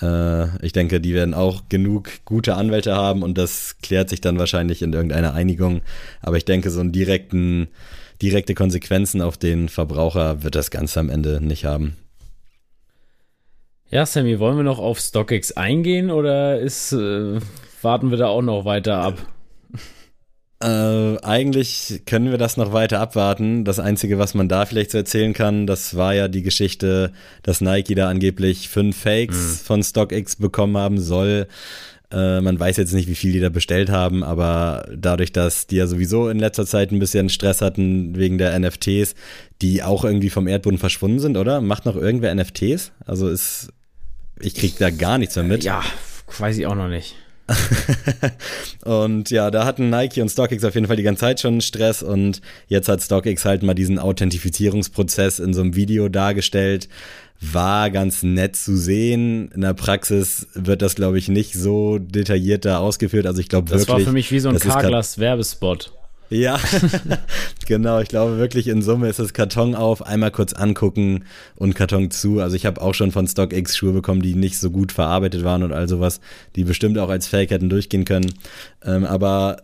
Äh, ich denke, die werden auch genug gute Anwälte haben und das klärt sich dann wahrscheinlich in irgendeiner Einigung. Aber ich denke, so einen direkten direkte Konsequenzen auf den Verbraucher wird das Ganze am Ende nicht haben. Ja, Sammy, wollen wir noch auf StockX eingehen oder ist, äh, warten wir da auch noch weiter ab? Äh, eigentlich können wir das noch weiter abwarten. Das Einzige, was man da vielleicht so erzählen kann, das war ja die Geschichte, dass Nike da angeblich fünf Fakes mhm. von StockX bekommen haben soll. Äh, man weiß jetzt nicht, wie viel die da bestellt haben, aber dadurch, dass die ja sowieso in letzter Zeit ein bisschen Stress hatten wegen der NFTs, die auch irgendwie vom Erdboden verschwunden sind, oder? Macht noch irgendwer NFTs? Also ist, ich krieg da gar nichts mehr mit. Ja, weiß ich auch noch nicht. und ja, da hatten Nike und StockX auf jeden Fall die ganze Zeit schon Stress und jetzt hat StockX halt mal diesen Authentifizierungsprozess in so einem Video dargestellt. War ganz nett zu sehen. In der Praxis wird das, glaube ich, nicht so detailliert da ausgeführt. Also ich glaube wirklich. Das war für mich wie so ein Carglass-Werbespot. Ja, genau. Ich glaube wirklich in Summe ist es Karton auf, einmal kurz angucken und Karton zu. Also ich habe auch schon von StockX Schuhe bekommen, die nicht so gut verarbeitet waren und all sowas, die bestimmt auch als Fake hätten durchgehen können. Ähm, aber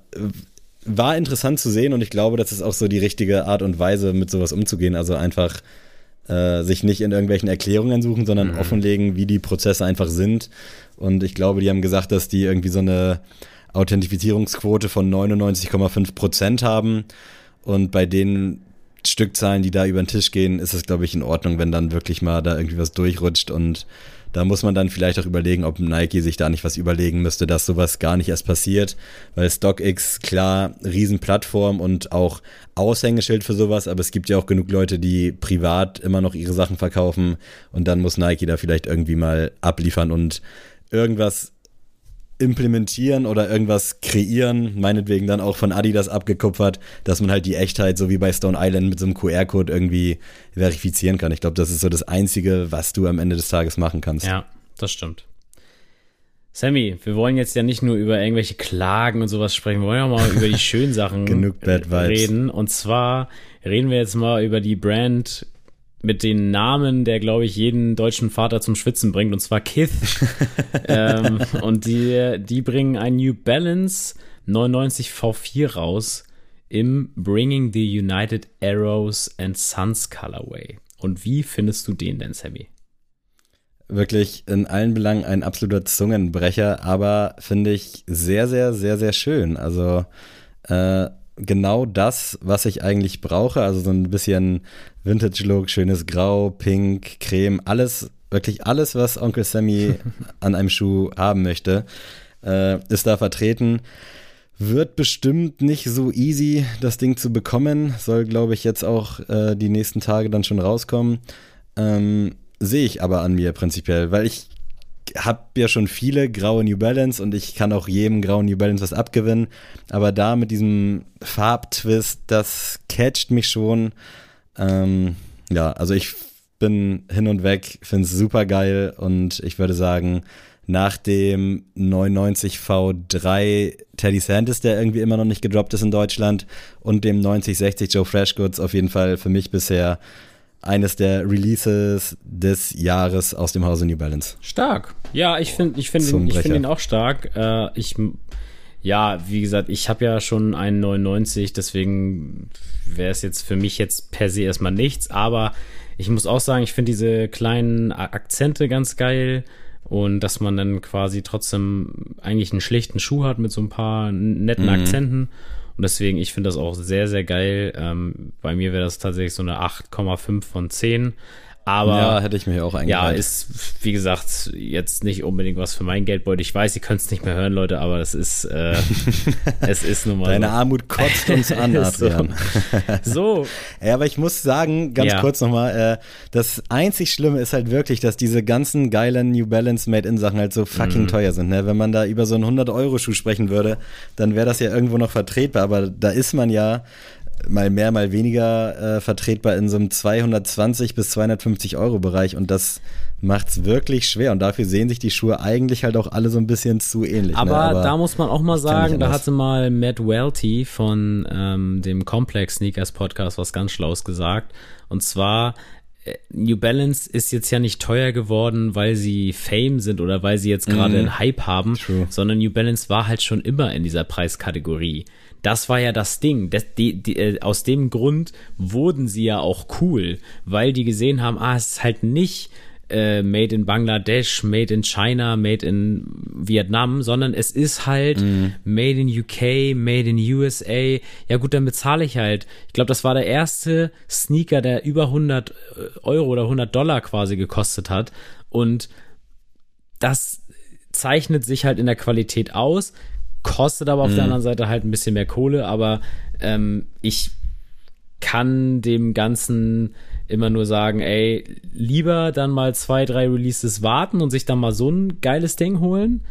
war interessant zu sehen und ich glaube, das ist auch so die richtige Art und Weise, mit sowas umzugehen. Also einfach äh, sich nicht in irgendwelchen Erklärungen suchen, sondern mhm. offenlegen, wie die Prozesse einfach sind. Und ich glaube, die haben gesagt, dass die irgendwie so eine Authentifizierungsquote von 99,5 Prozent haben. Und bei den Stückzahlen, die da über den Tisch gehen, ist es, glaube ich, in Ordnung, wenn dann wirklich mal da irgendwie was durchrutscht. Und da muss man dann vielleicht auch überlegen, ob Nike sich da nicht was überlegen müsste, dass sowas gar nicht erst passiert. Weil StockX, klar, Riesenplattform und auch Aushängeschild für sowas, aber es gibt ja auch genug Leute, die privat immer noch ihre Sachen verkaufen. Und dann muss Nike da vielleicht irgendwie mal abliefern und irgendwas implementieren oder irgendwas kreieren, meinetwegen dann auch von Adidas abgekupfert, dass man halt die Echtheit, so wie bei Stone Island, mit so einem QR-Code irgendwie verifizieren kann. Ich glaube, das ist so das Einzige, was du am Ende des Tages machen kannst. Ja, das stimmt. Sammy, wir wollen jetzt ja nicht nur über irgendwelche Klagen und sowas sprechen, wir wollen auch mal über die schönen Sachen Genug Bad Vibes. reden. Und zwar reden wir jetzt mal über die Brand mit den Namen, der, glaube ich, jeden deutschen Vater zum Schwitzen bringt, und zwar Kith. ähm, und die, die bringen ein New Balance 99 V4 raus im Bringing the United Arrows and Sons Colorway. Und wie findest du den denn, Sammy? Wirklich in allen Belangen ein absoluter Zungenbrecher, aber finde ich sehr, sehr, sehr, sehr schön. Also äh, genau das, was ich eigentlich brauche. Also so ein bisschen Vintage-Look, schönes Grau, Pink, Creme, alles, wirklich alles, was Onkel Sammy an einem Schuh haben möchte, äh, ist da vertreten. Wird bestimmt nicht so easy, das Ding zu bekommen. Soll, glaube ich, jetzt auch äh, die nächsten Tage dann schon rauskommen. Ähm, Sehe ich aber an mir prinzipiell, weil ich habe ja schon viele graue New Balance und ich kann auch jedem grauen New Balance was abgewinnen. Aber da mit diesem Farbtwist, das catcht mich schon. Ähm, ja, also ich bin hin und weg, finde es super geil und ich würde sagen, nach dem 99 V3 Teddy Santis, der irgendwie immer noch nicht gedroppt ist in Deutschland, und dem 9060 Joe Freshgoods auf jeden Fall für mich bisher eines der Releases des Jahres aus dem Hause New Balance. Stark. Ja, ich finde ich finde ihn, find ihn auch stark. Äh, ich ja, wie gesagt, ich habe ja schon einen 99, deswegen wäre es jetzt für mich jetzt per se erstmal nichts, aber ich muss auch sagen, ich finde diese kleinen Akzente ganz geil und dass man dann quasi trotzdem eigentlich einen schlichten Schuh hat mit so ein paar netten mhm. Akzenten und deswegen, ich finde das auch sehr, sehr geil. Ähm, bei mir wäre das tatsächlich so eine 8,5 von 10. Aber ja, hätte ich mich auch eingereicht. Ja, ist, wie gesagt, jetzt nicht unbedingt was für mein Geldbeutel. Ich weiß, ihr könnt es nicht mehr hören, Leute, aber es ist, äh, es ist nun mal. Deine so. Armut kotzt uns an, Adrian. so. Ja, aber ich muss sagen, ganz ja. kurz nochmal, äh, das einzig Schlimme ist halt wirklich, dass diese ganzen geilen New Balance Made-in-Sachen halt so fucking mm. teuer sind. Ne? Wenn man da über so einen 100-Euro-Schuh sprechen würde, dann wäre das ja irgendwo noch vertretbar, aber da ist man ja mal mehr, mal weniger äh, vertretbar in so einem 220 bis 250 Euro Bereich und das macht's wirklich schwer und dafür sehen sich die Schuhe eigentlich halt auch alle so ein bisschen zu ähnlich. Aber, ne? Aber da muss man auch mal sagen, da hatte mal Matt Welty von ähm, dem Complex Sneakers Podcast was ganz Schlaues gesagt und zwar äh, New Balance ist jetzt ja nicht teuer geworden, weil sie Fame sind oder weil sie jetzt gerade mm, einen Hype haben, true. sondern New Balance war halt schon immer in dieser Preiskategorie. Das war ja das Ding. Das, die, die, äh, aus dem Grund wurden sie ja auch cool, weil die gesehen haben, ah, es ist halt nicht äh, made in Bangladesch, made in China, made in Vietnam, sondern es ist halt mm. made in UK, made in USA. Ja gut, dann bezahle ich halt. Ich glaube, das war der erste Sneaker, der über 100 äh, Euro oder 100 Dollar quasi gekostet hat. Und das zeichnet sich halt in der Qualität aus, kostet aber auf Mhm. der anderen Seite halt ein bisschen mehr Kohle, aber ähm, ich kann dem Ganzen immer nur sagen, ey, lieber dann mal zwei, drei Releases warten und sich dann mal so ein geiles Ding holen,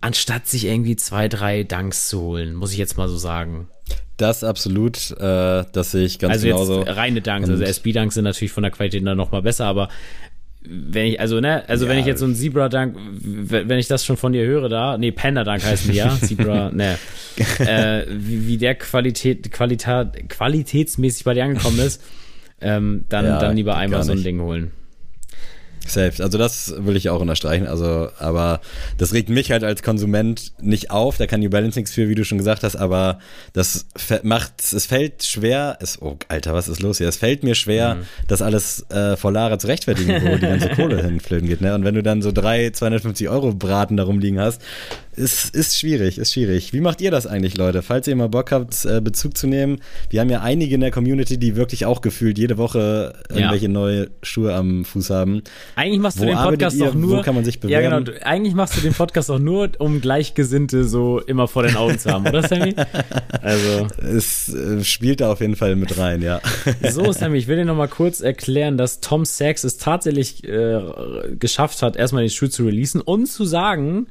anstatt sich irgendwie zwei, drei Dunks zu holen, muss ich jetzt mal so sagen. Das absolut, äh, das sehe ich ganz also genauso. jetzt reine Dunks, also SB-Dunks sind natürlich von der Qualität dann noch mal besser, aber wenn ich, also, ne, also wenn Ja. ich jetzt so ein Zebra-Dunk, w- wenn ich das schon von dir höre da, nee, Panda-Dunk heißt die ja, Zebra, ne, äh, wie, wie der Qualität, Qualität, qualitätsmäßig bei dir angekommen ist, ähm, dann, Ja, dann lieber einmal so ein. Ding holen. Safe. Also das will ich auch unterstreichen. Also, aber das regt mich halt als Konsument nicht auf. Da kann New Balance nichts für, wie du schon gesagt hast. Aber das macht, es fällt schwer. Es, oh, Alter, was ist los hier? Es fällt mir schwer, das alles äh, vor Lara zu rechtfertigen, wo die ganze Kohle hinflöten geht. Ne? Und wenn du dann so drei 250 Euro Braten darum liegen hast, ist, ist schwierig, ist schwierig. Wie macht ihr das eigentlich, Leute? Falls ihr mal Bock habt, äh, Bezug zu nehmen. Wir haben ja einige in der Community, die wirklich auch gefühlt jede Woche irgendwelche neue Schuhe am Fuß haben. Eigentlich machst du Wo den Podcast ihr? doch nur. Wo kann man sich Ja, genau. bewerben? Eigentlich machst du den Podcast doch nur, um Gleichgesinnte so immer vor den Augen zu haben, oder Sammy? Also. Es äh, spielt da auf jeden Fall mit rein, ja. So, Sammy, ich will dir noch mal kurz erklären, dass Tom Sachs es tatsächlich äh, geschafft hat, erstmal den Schuh zu releasen und zu sagen,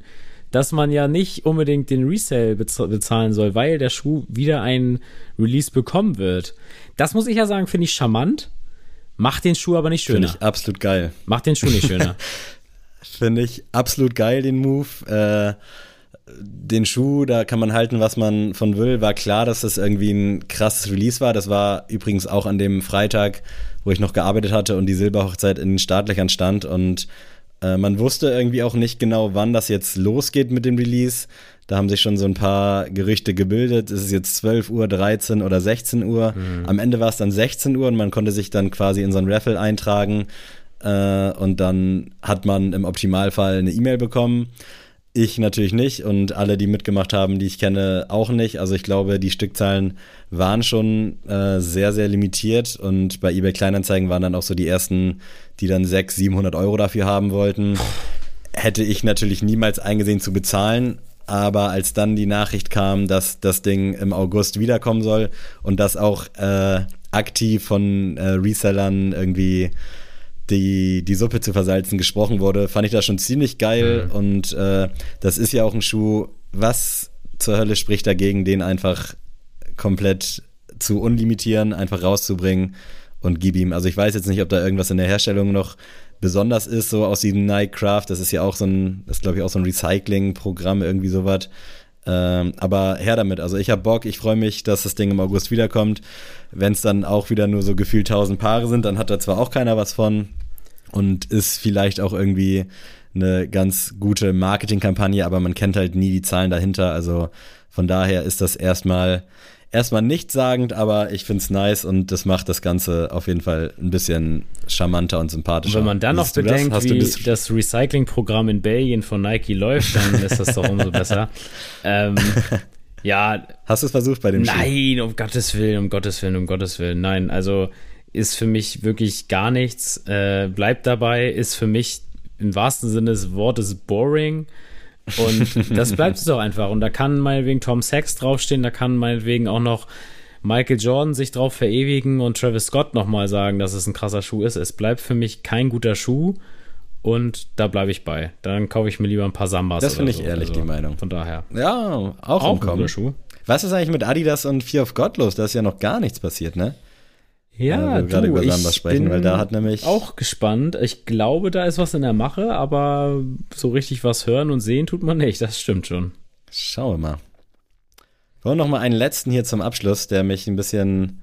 dass man ja nicht unbedingt den Resale bez bezahlen soll, weil der Schuh wieder ein Release bekommen wird. Das muss ich ja sagen, finde ich charmant. Macht den Schuh aber nicht Finde schöner. ich absolut geil. Macht den Schuh nicht schöner. Finde ich absolut geil, den Move. Äh, den Schuh, da kann man halten, was man von will. War klar, dass das irgendwie ein krasses Release war. Das war übrigens auch an dem Freitag, wo ich noch gearbeitet hatte und die Silberhochzeit in den Startlöchern stand. Und äh, man wusste irgendwie auch nicht genau, wann das jetzt losgeht mit dem Release. Da haben sich schon so ein paar Gerüchte gebildet. Ist es jetzt 12 Uhr, 13 oder 16 Uhr? Am Ende war es dann 16 Uhr und man konnte sich dann quasi in so ein Raffle eintragen. Äh, und dann hat man im Optimalfall eine E-Mail bekommen. Ich natürlich nicht und alle, die mitgemacht haben, die ich kenne, auch nicht. Also ich glaube, die Stückzahlen waren schon äh, sehr, sehr limitiert und bei eBay Kleinanzeigen waren dann auch so die ersten, die dann 600, 700 Euro dafür haben wollten. Hätte ich natürlich niemals eingesehen zu bezahlen, aber als dann die Nachricht kam, dass das Ding im August wiederkommen soll und dass auch äh, aktiv von äh, Resellern irgendwie die, die Suppe zu versalzen gesprochen wurde, fand ich das schon ziemlich geil. Und äh, das ist ja auch ein Schuh, was zur Hölle spricht dagegen, den einfach komplett zu unlimitieren, einfach rauszubringen und gib ihm. Also ich weiß jetzt nicht, ob da irgendwas in der Herstellung noch besonders ist, so aus diesem Nike Craft. Das ist ja auch so ein, das glaube ich auch so ein Recycling-Programm, irgendwie sowas. Ähm, aber her damit. Also ich habe Bock, ich freue mich, dass das Ding im August wiederkommt. Wenn es dann auch wieder nur so gefühlt 1000 Paare sind, dann hat da zwar auch keiner was von und ist vielleicht auch irgendwie eine ganz gute Marketingkampagne, aber man kennt halt nie die Zahlen dahinter. Also von daher ist das erstmal erstmal nichtssagend, aber ich find's nice und das macht das Ganze auf jeden Fall ein bisschen charmanter und sympathischer. Und wenn man dann noch das? bedenkt, du wie das- das Recycling-Programm in Belgien von Nike läuft, dann ist das doch umso besser. Ähm, ja, Hast du es versucht bei dem Schuh? Nein, um Gottes Willen, um Gottes Willen, um Gottes Willen. Nein, also ist für mich wirklich gar nichts. Äh, bleibt dabei, ist für mich im wahrsten Sinne des Wortes boring. Und das bleibt es doch einfach. Und da kann meinetwegen Tom Sachs draufstehen, da kann meinetwegen auch noch Michael Jordan sich drauf verewigen und Travis Scott nochmal sagen, dass es ein krasser Schuh ist. Es bleibt für mich kein guter Schuh und da bleibe ich bei. Dann kaufe ich mir lieber ein paar Sambas. Das finde ich so. ehrlich, Also, die Meinung. Von daher. Ja, auch, Auch ein guter Schuh. Was ist eigentlich mit Adidas und Fear of God los? Da ist ja noch gar nichts passiert, ne? Ja, Äh, wir gerade du, über Sambas ich sprechen, bin weil da hat nämlich- auch gespannt. Ich glaube, da ist was in der Mache, aber so richtig was hören und sehen tut man nicht. Das stimmt schon. Schauen wir mal. Und noch mal einen letzten hier zum Abschluss, der mich ein bisschen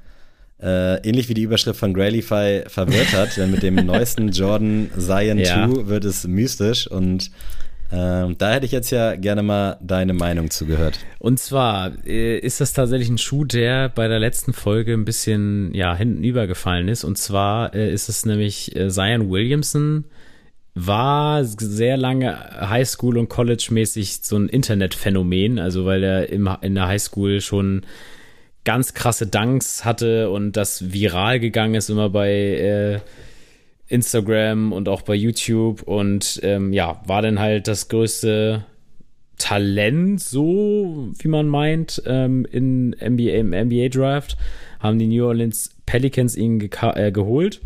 äh, ähnlich wie die Überschrift von Grailify verwirrt hat, denn mit dem neuesten Jordan Zion Ja. 2 wird es mystisch und ähm, da hätte ich jetzt ja gerne mal deine Meinung zugehört. Und zwar äh, ist das tatsächlich ein Schuh, der bei der letzten Folge ein bisschen ja hinten übergefallen ist. Und zwar äh, ist es nämlich äh, Zion Williamson war sehr lange Highschool und College-mäßig so ein Internetphänomen, also weil er im, in der Highschool schon ganz krasse Dunks hatte und das viral gegangen ist immer bei äh, Instagram und auch bei YouTube und ähm, ja, war dann halt das größte Talent, so wie man meint, ähm, in NBA, im NBA Draft, haben die New Orleans Pelicans ihn äh, geholt.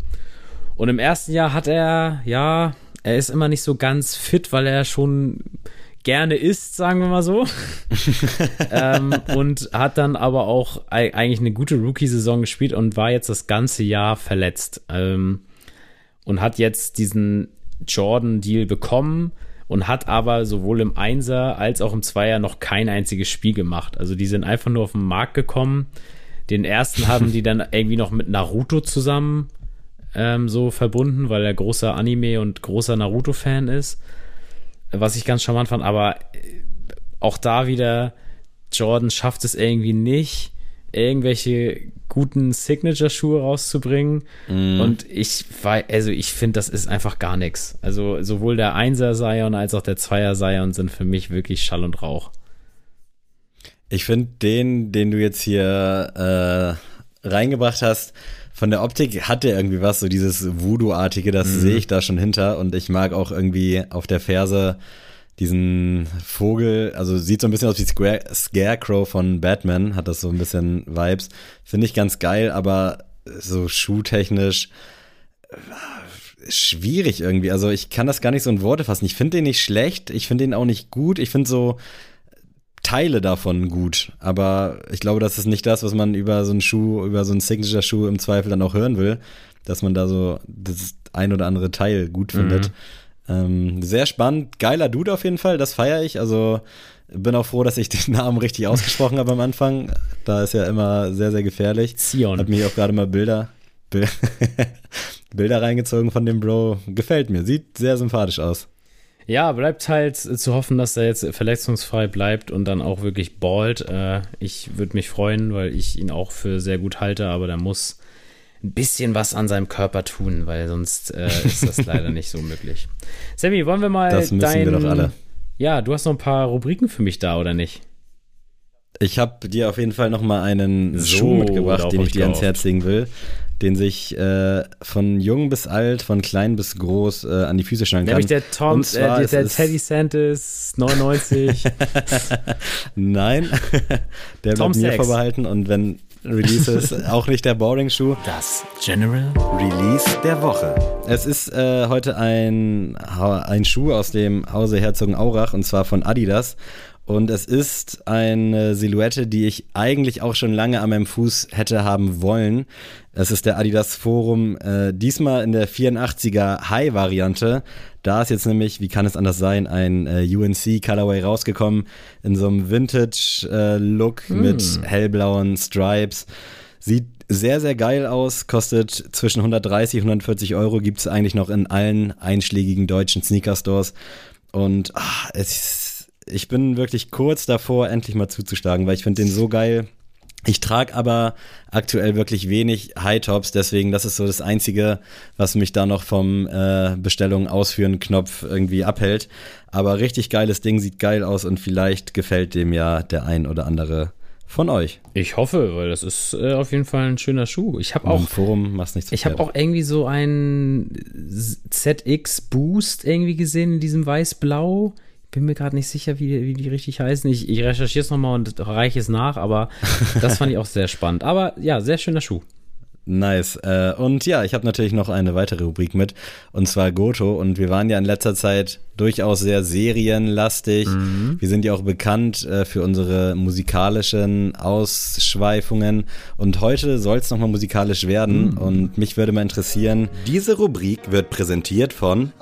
Und im ersten Jahr hat er, ja, er ist immer nicht so ganz fit, weil er schon gerne isst, sagen wir mal so. ähm, und hat dann aber auch eigentlich eine gute Rookie-Saison gespielt und war jetzt das ganze Jahr verletzt. Ähm, und hat jetzt diesen Jordan-Deal bekommen und hat aber sowohl im Einser als auch im Zweier noch kein einziges Spiel gemacht. Also die sind einfach nur auf den Markt gekommen. Den ersten haben die dann irgendwie noch mit Naruto zusammen ähm, so verbunden, weil er großer Anime und großer Naruto-Fan ist. Was ich ganz charmant fand, aber auch da wieder, Jordan schafft es irgendwie nicht, irgendwelche guten Signature-Schuhe rauszubringen. Mm. Und ich war, also ich finde, das ist einfach gar nichts. Also sowohl der Einser Sion als auch der Zweier Sion sind für mich wirklich Schall und Rauch. Ich finde den, den du jetzt hier äh, reingebracht hast, von der Optik hat der irgendwie was, so dieses Voodoo-artige, das mm. sehe ich da schon hinter. Und ich mag auch irgendwie auf der Ferse diesen Vogel, also sieht so ein bisschen aus wie Square, Scarecrow von Batman, hat das so ein bisschen Vibes. Finde ich ganz geil, aber so schuhtechnisch äh, schwierig irgendwie. Also ich kann das gar nicht so in Worte fassen. Ich finde den nicht schlecht, ich finde den auch nicht gut. Ich finde so Teile davon gut, aber ich glaube, das ist nicht das, was man über so einen Schuh, über so einen Signature-Schuh im Zweifel dann auch hören will, dass man da so das ein oder andere Teil gut findet. Mhm. Ähm, sehr spannend, geiler Dude auf jeden Fall, das feiere ich. Also bin auch froh, dass ich den Namen richtig ausgesprochen habe am Anfang. Da ist ja immer sehr, sehr gefährlich. Zion. Hab mir auch gerade mal Bilder, Bilder reingezogen von dem Bro. Gefällt mir, sieht sehr sympathisch aus. Ja, bleibt halt zu hoffen, dass er jetzt verletzungsfrei bleibt und dann auch wirklich ballt. Äh, ich würde mich freuen, weil ich ihn auch für sehr gut halte, aber da muss ein bisschen was an seinem Körper tun, weil sonst äh, ist das leider nicht so möglich. Sammy, wollen wir mal Das müssen dein, wir doch alle. Ja, du hast noch ein paar Rubriken für mich da, oder nicht? Ich habe dir auf jeden Fall noch mal einen so, Schuh mitgebracht, den ich dir ans Herz legen will, den sich äh, von jung bis alt, von klein bis groß äh, an die Füße schnallen kann. Nämlich der Tom, äh, der, der Teddy Santis 99. Nein, der Tom bleibt mir vorbehalten und wenn Releases, auch nicht der Boring-Schuh. Das General Release der Woche. Es ist äh, heute ein, ein Schuh aus dem Hause Herzogenaurach und zwar von Adidas. Und es ist eine Silhouette, die ich eigentlich auch schon lange an meinem Fuß hätte haben wollen. Es ist der Adidas Forum, äh, diesmal in der 84er High-Variante. Da ist jetzt nämlich, wie kann es anders sein, ein äh, UNC Colorway rausgekommen in so einem Vintage-Look äh, hm. mit hellblauen Stripes. Sieht sehr, sehr geil aus, kostet zwischen 130 und 140 Euro, gibt es eigentlich noch in allen einschlägigen deutschen Sneaker-Stores. Und ach, es ist ich bin wirklich kurz davor, endlich mal zuzuschlagen, weil ich finde den so geil. Ich trage aber aktuell wirklich wenig High-Tops, deswegen das ist so das Einzige, was mich da noch vom äh, Bestellung ausführen Knopf irgendwie abhält. Aber richtig geiles Ding, sieht geil aus und vielleicht gefällt dem ja der ein oder andere von euch. Ich hoffe, weil das ist äh, auf jeden Fall ein schöner Schuh. Ich habe auch Im Forum machst nichts. Ich habe auch irgendwie so einen ZX Boost irgendwie gesehen in diesem weiß-blau bin mir gerade nicht sicher, wie, wie die richtig heißen. Ich, ich recherchiere es nochmal und reiche es nach, aber das fand ich auch sehr spannend. Aber ja, sehr schöner Schuh. Nice. Äh, und ja, ich habe natürlich noch eine weitere Rubrik mit, und zwar Goto. Und wir waren ja in letzter Zeit durchaus sehr serienlastig. Mhm. Wir sind ja auch bekannt äh, für unsere musikalischen Ausschweifungen. Und heute soll es nochmal musikalisch werden. Mhm. Und mich würde mal interessieren, diese Rubrik wird präsentiert von...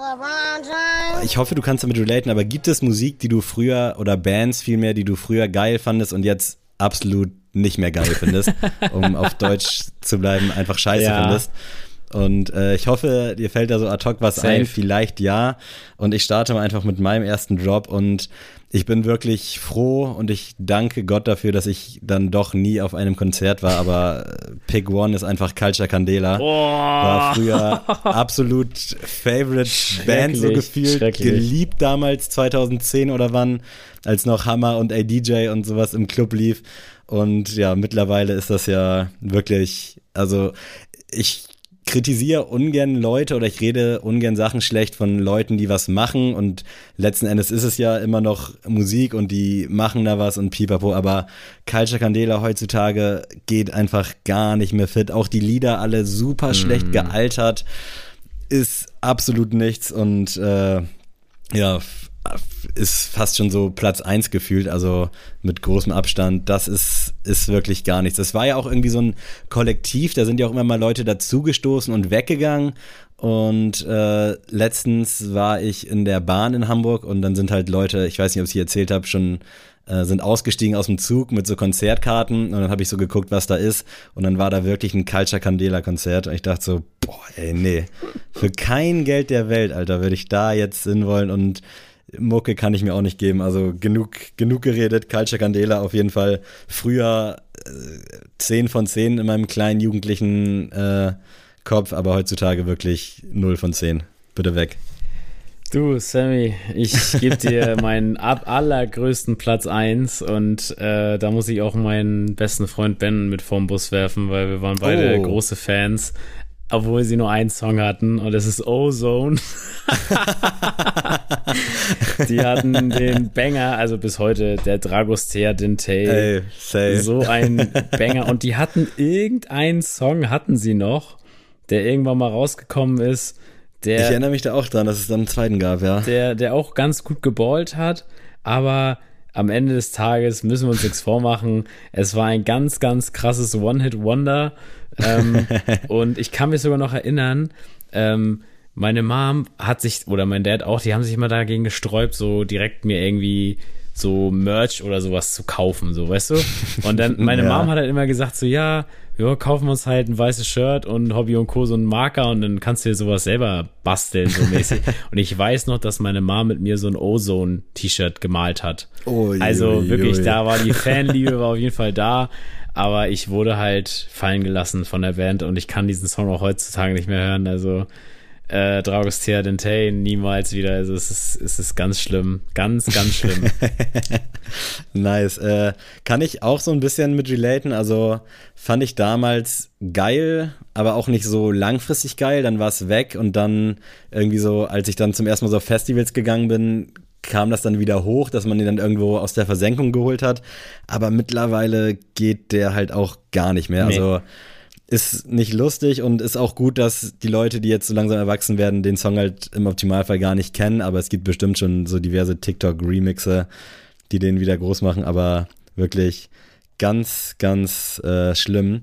Ich hoffe, du kannst damit relaten, aber gibt es Musik, die du früher, oder Bands vielmehr, die du früher geil fandest und jetzt absolut nicht mehr geil findest, um auf Deutsch zu bleiben, einfach scheiße ja. findest. Und äh, ich hoffe, dir fällt da so ad hoc was Safe. ein, vielleicht ja. Und ich starte mal einfach mit meinem ersten Drop und ich bin wirklich froh und ich danke Gott dafür, dass ich dann doch nie auf einem Konzert war, aber äh, Pick One ist einfach Culture Candela. Oh. War früher absolut Favorite Band so gefühlt, geliebt damals 2010 oder wann, als noch Hammer und ADJ und sowas im Club lief. Und ja, mittlerweile ist das ja wirklich, also ich kritisiere ungern Leute oder ich rede ungern Sachen schlecht von Leuten, die was machen und letzten Endes ist es ja immer noch Musik und die machen da was und pipapo, aber Culture Candela heutzutage geht einfach gar nicht mehr fit. Auch die Lieder alle super schlecht mm. gealtert, ist absolut nichts und äh, ja, ist fast schon so Platz eins gefühlt, also mit großem Abstand. Das ist, ist wirklich gar nichts. Das war ja auch irgendwie so ein Kollektiv, da sind ja auch immer mal Leute dazugestoßen und weggegangen. Und äh, letztens war ich in der Bahn in Hamburg und dann sind halt Leute, ich weiß nicht, ob ich es hier erzählt habe, schon äh, sind ausgestiegen aus dem Zug mit so Konzertkarten und dann habe ich so geguckt, was da ist und dann war da wirklich ein Culture Candela Konzert und ich dachte so, boah, ey, nee, für kein Geld der Welt, Alter, würde ich da jetzt hinwollen und Mucke kann ich mir auch nicht geben. Also genug, genug geredet. Culture Candela auf jeden Fall. Früher äh, 10 von 10 in meinem kleinen jugendlichen äh, Kopf, aber heutzutage wirklich 0 von 10. Bitte weg. Du, Sammy, ich gebe dir meinen allergrößten Platz 1 und äh, da muss ich auch meinen besten Freund Ben mit vorm Bus werfen, weil wir waren beide oh. große Fans obwohl sie nur einen Song hatten und das ist Ozone. die hatten den Banger, also bis heute der Dragostea Dintei. Hey, so ein Banger und die hatten irgendeinen Song hatten sie noch, der irgendwann mal rausgekommen ist. Der, ich erinnere mich da auch dran, dass es dann einen zweiten gab, ja. Der, der auch ganz gut geballt hat, aber am Ende des Tages müssen wir uns nichts vormachen. Es war ein ganz, ganz krasses One-Hit-Wonder. Ähm, und ich kann mich sogar noch erinnern, ähm, meine Mom hat sich, oder mein Dad auch, die haben sich immer dagegen gesträubt, so direkt mir irgendwie so Merch oder sowas zu kaufen, so, weißt du? Und dann, meine ja. Mom hat halt immer gesagt, so, ja, ja, kaufen wir uns halt ein weißes Shirt und Hobby und Co. so einen Marker und dann kannst du dir sowas selber basteln, so mäßig. und ich weiß noch, dass meine Mom mit mir so ein Ozone-T-Shirt gemalt hat. Oh, also wirklich, da war die Fanliebe war auf jeden Fall da. Aber ich wurde halt fallen gelassen von der Band und ich kann diesen Song auch heutzutage nicht mehr hören. Also äh, Dragostea Dentei niemals wieder. Also es ist, es ist ganz schlimm. Ganz, ganz schlimm. nice. Äh, kann ich auch so ein bisschen mit relaten. Also fand ich damals geil, aber auch nicht so langfristig geil. Dann war es weg und dann irgendwie so, als ich dann zum ersten Mal so auf Festivals gegangen bin, kam das dann wieder hoch, dass man ihn dann irgendwo aus der Versenkung geholt hat. Aber mittlerweile geht der halt auch gar nicht mehr. Nee. Also ist nicht lustig und ist auch gut, dass die Leute, die jetzt so langsam erwachsen werden, den Song halt im Optimalfall gar nicht kennen. Aber es gibt bestimmt schon so diverse TikTok-Remixe, die den wieder groß machen. Aber wirklich ganz, ganz äh, schlimm.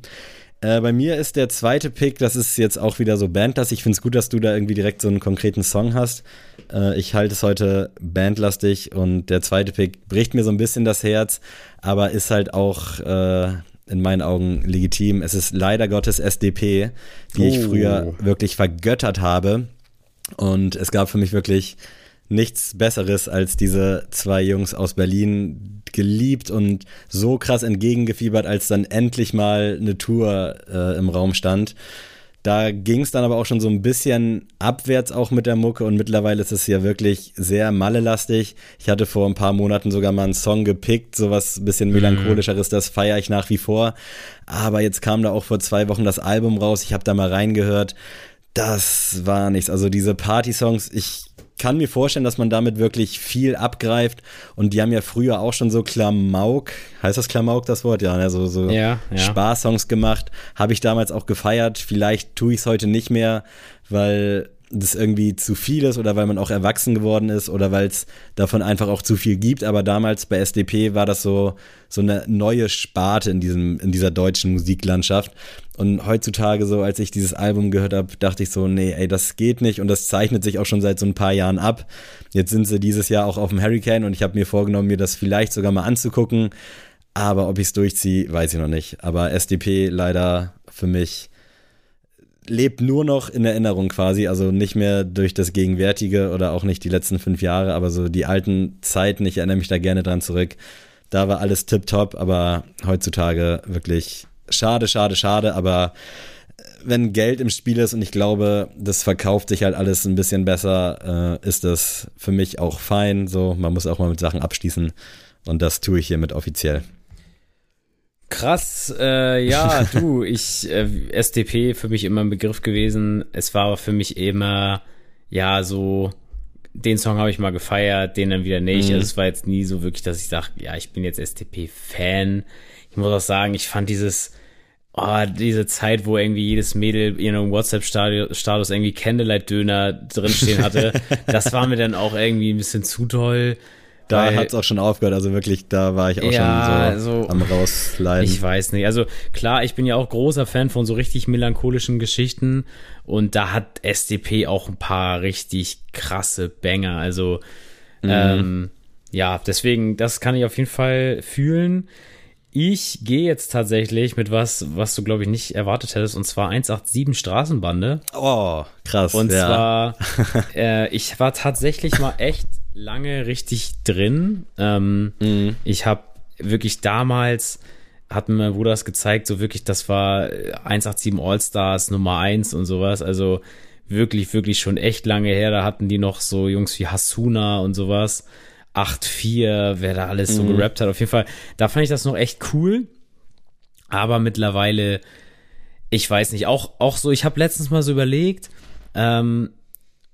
Äh, bei mir ist der zweite Pick, das ist jetzt auch wieder so bandlastig. Ich finde es gut, dass du da irgendwie direkt so einen konkreten Song hast. Äh, ich halte es heute bandlastig und der zweite Pick bricht mir so ein bisschen das Herz, aber ist halt auch äh, in meinen Augen legitim. Es ist leider Gottes SDP, die oh. ich früher wirklich vergöttert habe. Und es gab für mich wirklich nichts Besseres als diese zwei Jungs aus Berlin geliebt und so krass entgegengefiebert, als dann endlich mal eine Tour äh, im Raum stand. Da ging es dann aber auch schon so ein bisschen abwärts auch mit der Mucke und mittlerweile ist es ja wirklich sehr mallelastig. Ich hatte vor ein paar Monaten sogar mal einen Song gepickt, sowas ein bisschen mhm. melancholischeres, das feiere ich nach wie vor. Aber jetzt kam da auch vor zwei Wochen das Album raus, ich habe da mal reingehört. Das war nichts. Also diese Party-Songs, ich kann mir vorstellen, dass man damit wirklich viel abgreift. Und die haben ja früher auch schon so Klamauk, heißt das Klamauk das Wort? Ja, also so ja, ja. Spaßsongs gemacht. Habe ich damals auch gefeiert. Vielleicht tue ich es heute nicht mehr, weil das irgendwie zu viel ist oder weil man auch erwachsen geworden ist oder weil es davon einfach auch zu viel gibt. Aber damals bei SDP war das so, so eine neue Sparte in, diesem, in dieser deutschen Musiklandschaft. Und heutzutage, so als ich dieses Album gehört habe, dachte ich so, nee, ey, das geht nicht und das zeichnet sich auch schon seit so ein paar Jahren ab. Jetzt sind sie dieses Jahr auch auf dem Hurricane und ich habe mir vorgenommen, mir das vielleicht sogar mal anzugucken. Aber ob ich es durchziehe, weiß ich noch nicht. Aber SDP leider für mich lebt nur noch in Erinnerung quasi, also nicht mehr durch das Gegenwärtige oder auch nicht die letzten fünf Jahre, aber so die alten Zeiten, ich erinnere mich da gerne dran zurück. Da war alles tipptopp, aber heutzutage wirklich schade, schade, schade, aber wenn Geld im Spiel ist und ich glaube, das verkauft sich halt alles ein bisschen besser, äh, ist das für mich auch fein. So, man muss auch mal mit Sachen abschließen und das tue ich hiermit offiziell. Krass, äh, ja, du, ich, äh, SDP für mich immer ein Begriff gewesen. Es war aber für mich immer, ja, so, den Song habe ich mal gefeiert, den dann wieder nicht. Mhm. Also es war jetzt nie so wirklich, dass ich sage, ja, ich bin jetzt SDP-Fan. Ich muss auch sagen, ich fand dieses, oh, diese Zeit, wo irgendwie jedes Mädel in einem WhatsApp-Status irgendwie Candlelight-Döner drinstehen hatte, das war mir dann auch irgendwie ein bisschen zu toll. Da hat es auch schon aufgehört, also wirklich, da war ich auch ja, schon so also, am rausleiden. Ich weiß nicht, also klar, ich bin ja auch großer Fan von so richtig melancholischen Geschichten und da hat SDP auch ein paar richtig krasse Banger, also mhm. ähm, ja, deswegen, das kann ich auf jeden Fall fühlen. Ich gehe jetzt tatsächlich mit was, was du, glaube ich, nicht erwartet hättest, und zwar 187 Straßenbande. Oh, krass. Und ja. zwar, äh, ich war tatsächlich mal echt lange richtig drin. Ähm, mhm. Ich habe wirklich damals, hat mir Bruder das gezeigt, so wirklich, das war 187 All-Stars Nummer 1 und sowas. Also wirklich, wirklich schon echt lange her. Da hatten die noch so Jungs wie Hasuna und sowas. 8-4, wer da alles so mhm. gerappt hat. Auf jeden Fall, da fand ich das noch echt cool. Aber mittlerweile, ich weiß nicht, auch, auch so, ich habe letztens mal so überlegt, ähm,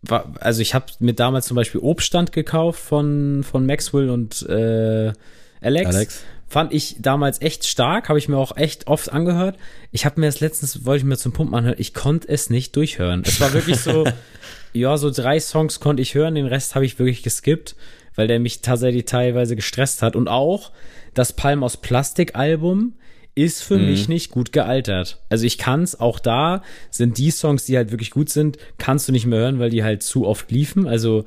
war, also ich habe mir damals zum Beispiel Obststand gekauft von, von Maxwell und äh, Alex. Alex. Fand ich damals echt stark, habe ich mir auch echt oft angehört. Ich habe mir das letztens, wollte ich mir zum Pumpen anhören, ich konnte es nicht durchhören. Es war wirklich so, ja, so drei Songs konnte ich hören, den Rest habe ich wirklich geskippt weil der mich tatsächlich teilweise gestresst hat. Und auch das Palm aus Plastik Album ist für mhm. mich nicht gut gealtert. Also ich kann's, auch da sind die Songs, die halt wirklich gut sind, kannst du nicht mehr hören, weil die halt zu oft liefen. Also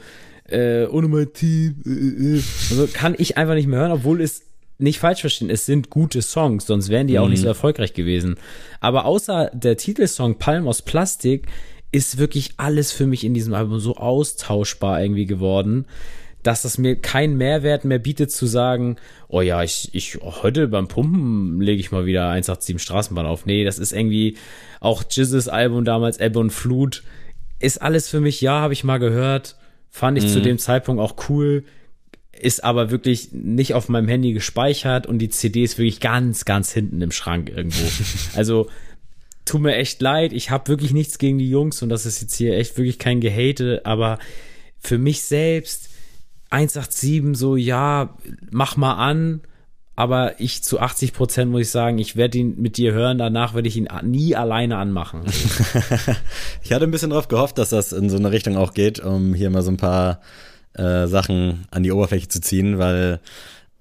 äh, ohne mein Team, äh, äh. also kann ich einfach nicht mehr hören, obwohl es nicht falsch verstehen, es sind gute Songs, sonst wären die mhm. auch nicht so mhm. erfolgreich gewesen. Aber außer der Titelsong Palm aus Plastik ist wirklich alles für mich in diesem Album so austauschbar irgendwie geworden dass das mir keinen Mehrwert mehr bietet zu sagen, oh ja, ich, ich heute beim Pumpen lege ich mal wieder 187 Straßenbahn auf. Nee, das ist irgendwie auch Jizzes Album damals, Ebbe und Flut, ist alles für mich, ja, habe ich mal gehört, fand ich mhm. zu dem Zeitpunkt auch cool, ist aber wirklich nicht auf meinem Handy gespeichert und die CD ist wirklich ganz, ganz hinten im Schrank irgendwo. also tut mir echt leid, ich habe wirklich nichts gegen die Jungs und das ist jetzt hier echt wirklich kein Gehate, aber für mich selbst 187 so, ja, mach mal an, aber ich zu 80 Prozent muss ich sagen, ich werde ihn mit dir hören, danach werde ich ihn nie alleine anmachen. ich hatte ein bisschen darauf gehofft, dass das in so eine Richtung auch geht, um hier mal so ein paar äh, Sachen an die Oberfläche zu ziehen, weil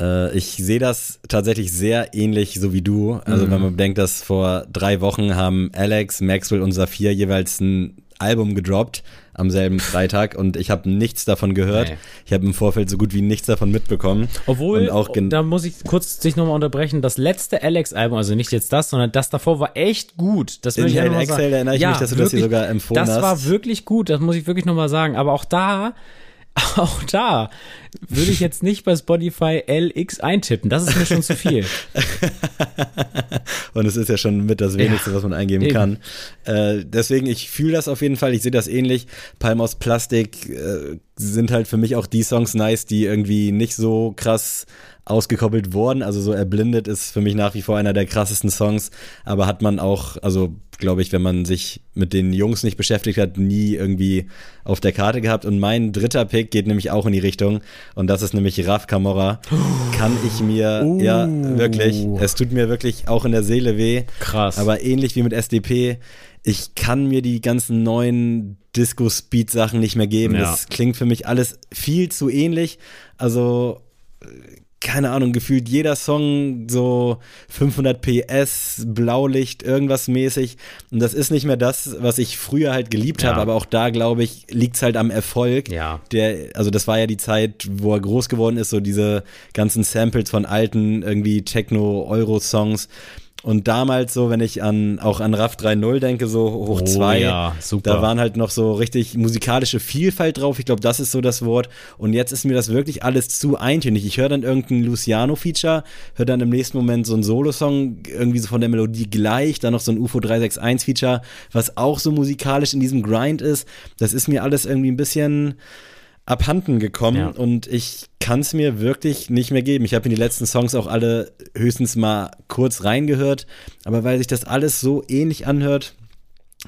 äh, ich sehe das tatsächlich sehr ähnlich, so wie du. Also mhm. wenn man bedenkt, dass vor drei Wochen haben Alex, Maxwell und Saphir jeweils ein Album gedroppt am selben Freitag und ich habe nichts davon gehört. Nee. Ich habe im Vorfeld so gut wie nichts davon mitbekommen. Obwohl, auch da muss ich kurz dich nochmal unterbrechen, das letzte Alex-Album, also nicht jetzt das, sondern das davor war echt gut. Das In ich Excel erinnere ich ja, mich, dass du wirklich, das hier sogar empfohlen das hast. Das war wirklich gut, das muss ich wirklich nochmal sagen. Aber auch da auch da würde ich jetzt nicht bei Spotify LX eintippen. Das ist mir schon zu viel. Und es ist ja schon mit das Wenigste, ja, was man eingeben eben. kann. Äh, deswegen, ich fühle das auf jeden Fall. Ich sehe das ähnlich. Palm aus Plastik äh, sind halt für mich auch die Songs nice, die irgendwie nicht so krass ausgekoppelt worden. Also so erblindet ist für mich nach wie vor einer der krassesten Songs. Aber hat man auch, also glaube ich, wenn man sich mit den Jungs nicht beschäftigt hat, nie irgendwie auf der Karte gehabt. Und mein dritter Pick geht nämlich auch in die Richtung. Und das ist nämlich Raf Camorra. Kann ich mir, uh. ja, wirklich, es tut mir wirklich auch in der Seele weh. Krass. Aber ähnlich wie mit SDP, ich kann mir die ganzen neuen Disco-Speed-Sachen nicht mehr geben. Ja. Das klingt für mich alles viel zu ähnlich. Also keine Ahnung, gefühlt jeder Song so 500 PS, Blaulicht, irgendwas mäßig. Und das ist nicht mehr das, was ich früher halt geliebt ja. habe, aber auch da, glaube ich, liegt es halt am Erfolg. Ja. Der, also das war ja die Zeit, wo er groß geworden ist, so diese ganzen Samples von alten irgendwie Techno-Euro-Songs. Und damals so, wenn ich an auch an RAF 3.0 denke, so hoch 2, oh, ja, da waren halt noch so richtig musikalische Vielfalt drauf. Ich glaube, das ist so das Wort. Und jetzt ist mir das wirklich alles zu eintönig. Ich höre dann irgendein Luciano-Feature, höre dann im nächsten Moment so einen Solo-Song, irgendwie so von der Melodie gleich, dann noch so ein UFO 361-Feature, was auch so musikalisch in diesem Grind ist. Das ist mir alles irgendwie ein bisschen abhanden gekommen ja. und ich kann es mir wirklich nicht mehr geben. Ich habe in die letzten Songs auch alle höchstens mal kurz reingehört, aber weil sich das alles so ähnlich anhört,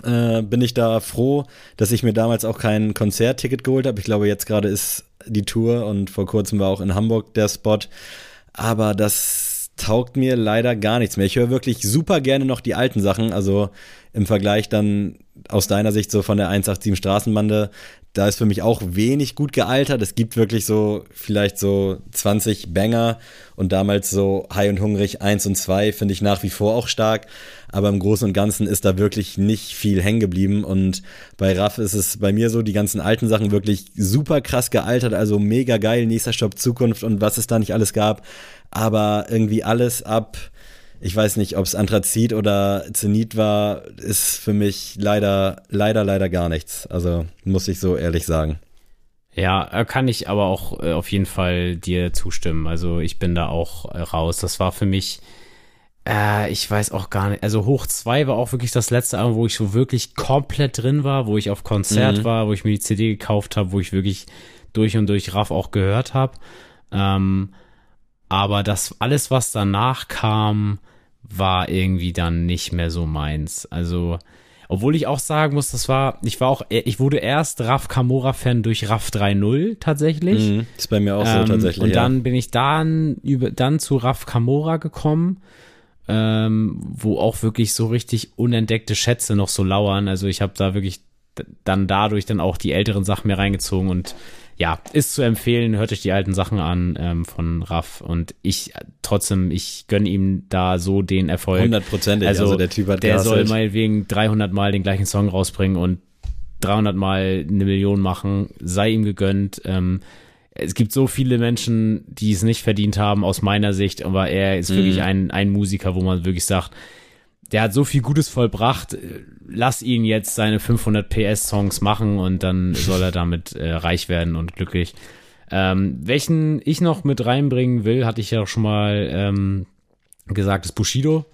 äh, bin ich da froh, dass ich mir damals auch kein Konzertticket geholt habe. Ich glaube, jetzt gerade ist die Tour und vor kurzem war auch in Hamburg der Spot. Aber das taugt mir leider gar nichts mehr. Ich höre wirklich super gerne noch die alten Sachen. Also im Vergleich dann aus deiner Sicht so von der 187 Straßenbande, da ist für mich auch wenig gut gealtert. Es gibt wirklich so vielleicht so 20 Banger und damals so High und Hungrig 1 und 2 finde ich nach wie vor auch stark. Aber im Großen und Ganzen ist da wirklich nicht viel hängen geblieben. Und bei Raff ist es bei mir so, die ganzen alten Sachen wirklich super krass gealtert. Also mega geil, nächster Stopp Zukunft und was es da nicht alles gab. Aber irgendwie alles ab ich weiß nicht, ob es Anthrazit oder Zenit war, ist für mich leider, leider, leider gar nichts. Also muss ich so ehrlich sagen. Ja, äh, kann ich aber auch äh, auf jeden Fall dir zustimmen. Also ich bin da auch äh, raus. Das war für mich, äh, ich weiß auch gar nicht. Also Hoch 2 war auch wirklich das letzte Album, wo ich so wirklich komplett drin war, wo ich auf Konzert mhm. war, wo ich mir die CD gekauft habe, wo ich wirklich durch und durch Raff auch gehört habe. Ähm, aber das alles, was danach kam, war irgendwie dann nicht mehr so meins. Also, obwohl ich auch sagen muss, das war, ich war auch, ich wurde erst Raf Kamora-Fan durch Raf 3.0 tatsächlich. Mhm, ist bei mir auch ähm, so tatsächlich. Und ja. dann bin ich dann über, dann zu Raf Kamora gekommen, ähm, wo auch wirklich so richtig unentdeckte Schätze noch so lauern. Also ich habe da wirklich dann dadurch dann auch die älteren Sachen mehr reingezogen und ja, ist zu empfehlen, hört euch die alten Sachen an ähm, von Raff und ich trotzdem, ich gönne ihm da so den Erfolg. Hundertprozentig, also, also, der Typ hat Der soll meinetwegen 300 Mal den gleichen Song rausbringen und 300 Mal eine Million machen, sei ihm gegönnt. Ähm, es gibt so viele Menschen, die es nicht verdient haben, aus meiner Sicht, aber er ist mhm. wirklich ein, ein Musiker, wo man wirklich sagt, der hat so viel Gutes vollbracht, lass ihn jetzt seine 500 PS Songs machen und dann soll er damit äh, reich werden und glücklich. Ähm, welchen ich noch mit reinbringen will, hatte ich ja auch schon mal ähm, gesagt, ist Bushido.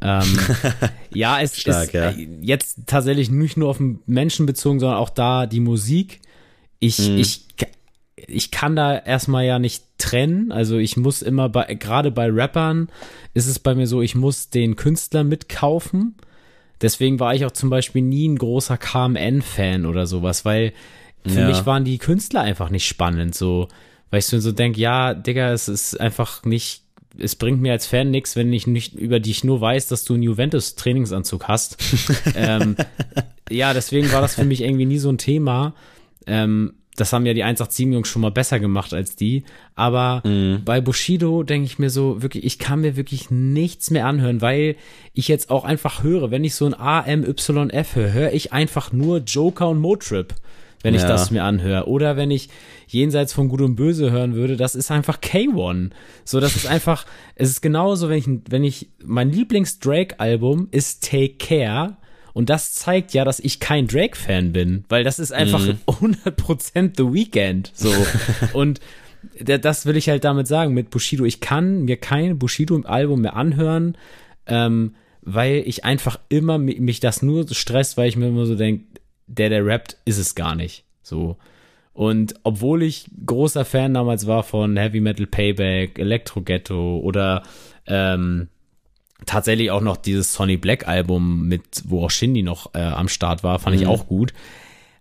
ähm, ja, es Stark, ist ja. Äh, jetzt tatsächlich nicht nur auf den Menschen bezogen, sondern auch da die Musik. Ich, mhm. ich, ich kann da erstmal ja nicht trennen. Also ich muss immer bei, gerade bei Rappern ist es bei mir so, ich muss den Künstler mitkaufen. Deswegen war ich auch zum Beispiel nie ein großer KMN-Fan oder sowas, weil für ja. mich waren die Künstler einfach nicht spannend, so, weil ich so denke, ja, Digga, es ist einfach nicht, es bringt mir als Fan nichts, wenn ich nicht über dich nur weiß, dass du einen Juventus-Trainingsanzug hast. ähm, ja, deswegen war das für mich irgendwie nie so ein Thema. Ähm, das haben ja die 187-Jungs schon mal besser gemacht als die. Aber mhm. bei Bushido denke ich mir so, wirklich, ich kann mir wirklich nichts mehr anhören, weil ich jetzt auch einfach höre, wenn ich so ein AMYF höre, höre ich einfach nur Joker und Motrip, wenn ja. ich das mir anhöre. Oder wenn ich jenseits von Gut und Böse hören würde, das ist einfach K1. So, das ist einfach, es ist genauso, wenn ich, wenn ich, mein Lieblings-Drake-Album ist Take Care und das zeigt ja, dass ich kein Drake-Fan bin, weil das ist einfach mhm. 100% The Weekend. So. und das will ich halt damit sagen mit Bushido. Ich kann mir kein Bushido-Album mehr anhören, ähm, weil ich einfach immer mich das nur stresst, weil ich mir immer so denke, der, der rappt, ist es gar nicht. So. Und obwohl ich großer Fan damals war von Heavy Metal Payback, Electro Ghetto oder ähm, tatsächlich auch noch dieses Sonny Black Album mit, wo auch Shindy noch äh, am Start war, fand mhm. ich auch gut.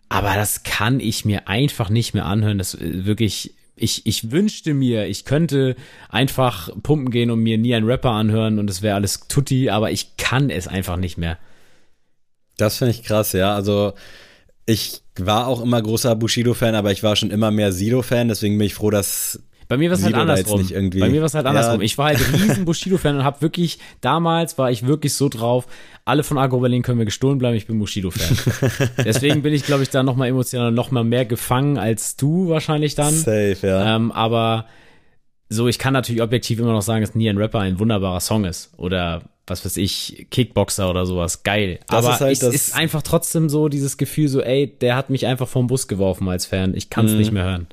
Aber das kann ich mir einfach nicht mehr anhören. Das äh, wirklich, ich, ich wünschte mir, ich könnte einfach pumpen gehen und mir nie einen Rapper anhören und es wäre alles tutti, aber ich kann es einfach nicht mehr. Das finde ich krass, ja. Also ich war auch immer großer Bushido-Fan, aber ich war schon immer mehr Sido-Fan, deswegen bin ich froh, dass bei mir war es halt andersrum. Bei mir war es halt andersrum. Ja. Ich war halt riesen Bushido-Fan und habe wirklich, damals war ich wirklich so drauf, alle von Agro Berlin können mir gestohlen bleiben, ich bin Bushido-Fan. Deswegen bin ich, glaube ich, da nochmal emotional nochmal mehr gefangen als du wahrscheinlich dann. Safe, ja. Ähm, aber so, ich kann natürlich objektiv immer noch sagen, dass Nie ein Rapper ein wunderbarer Song ist. Oder was weiß ich, Kickboxer oder sowas. Geil. Das aber ist halt es ist einfach trotzdem so dieses Gefühl so, ey, der hat mich einfach vom Bus geworfen als Fan. Ich kann es mhm. nicht mehr hören.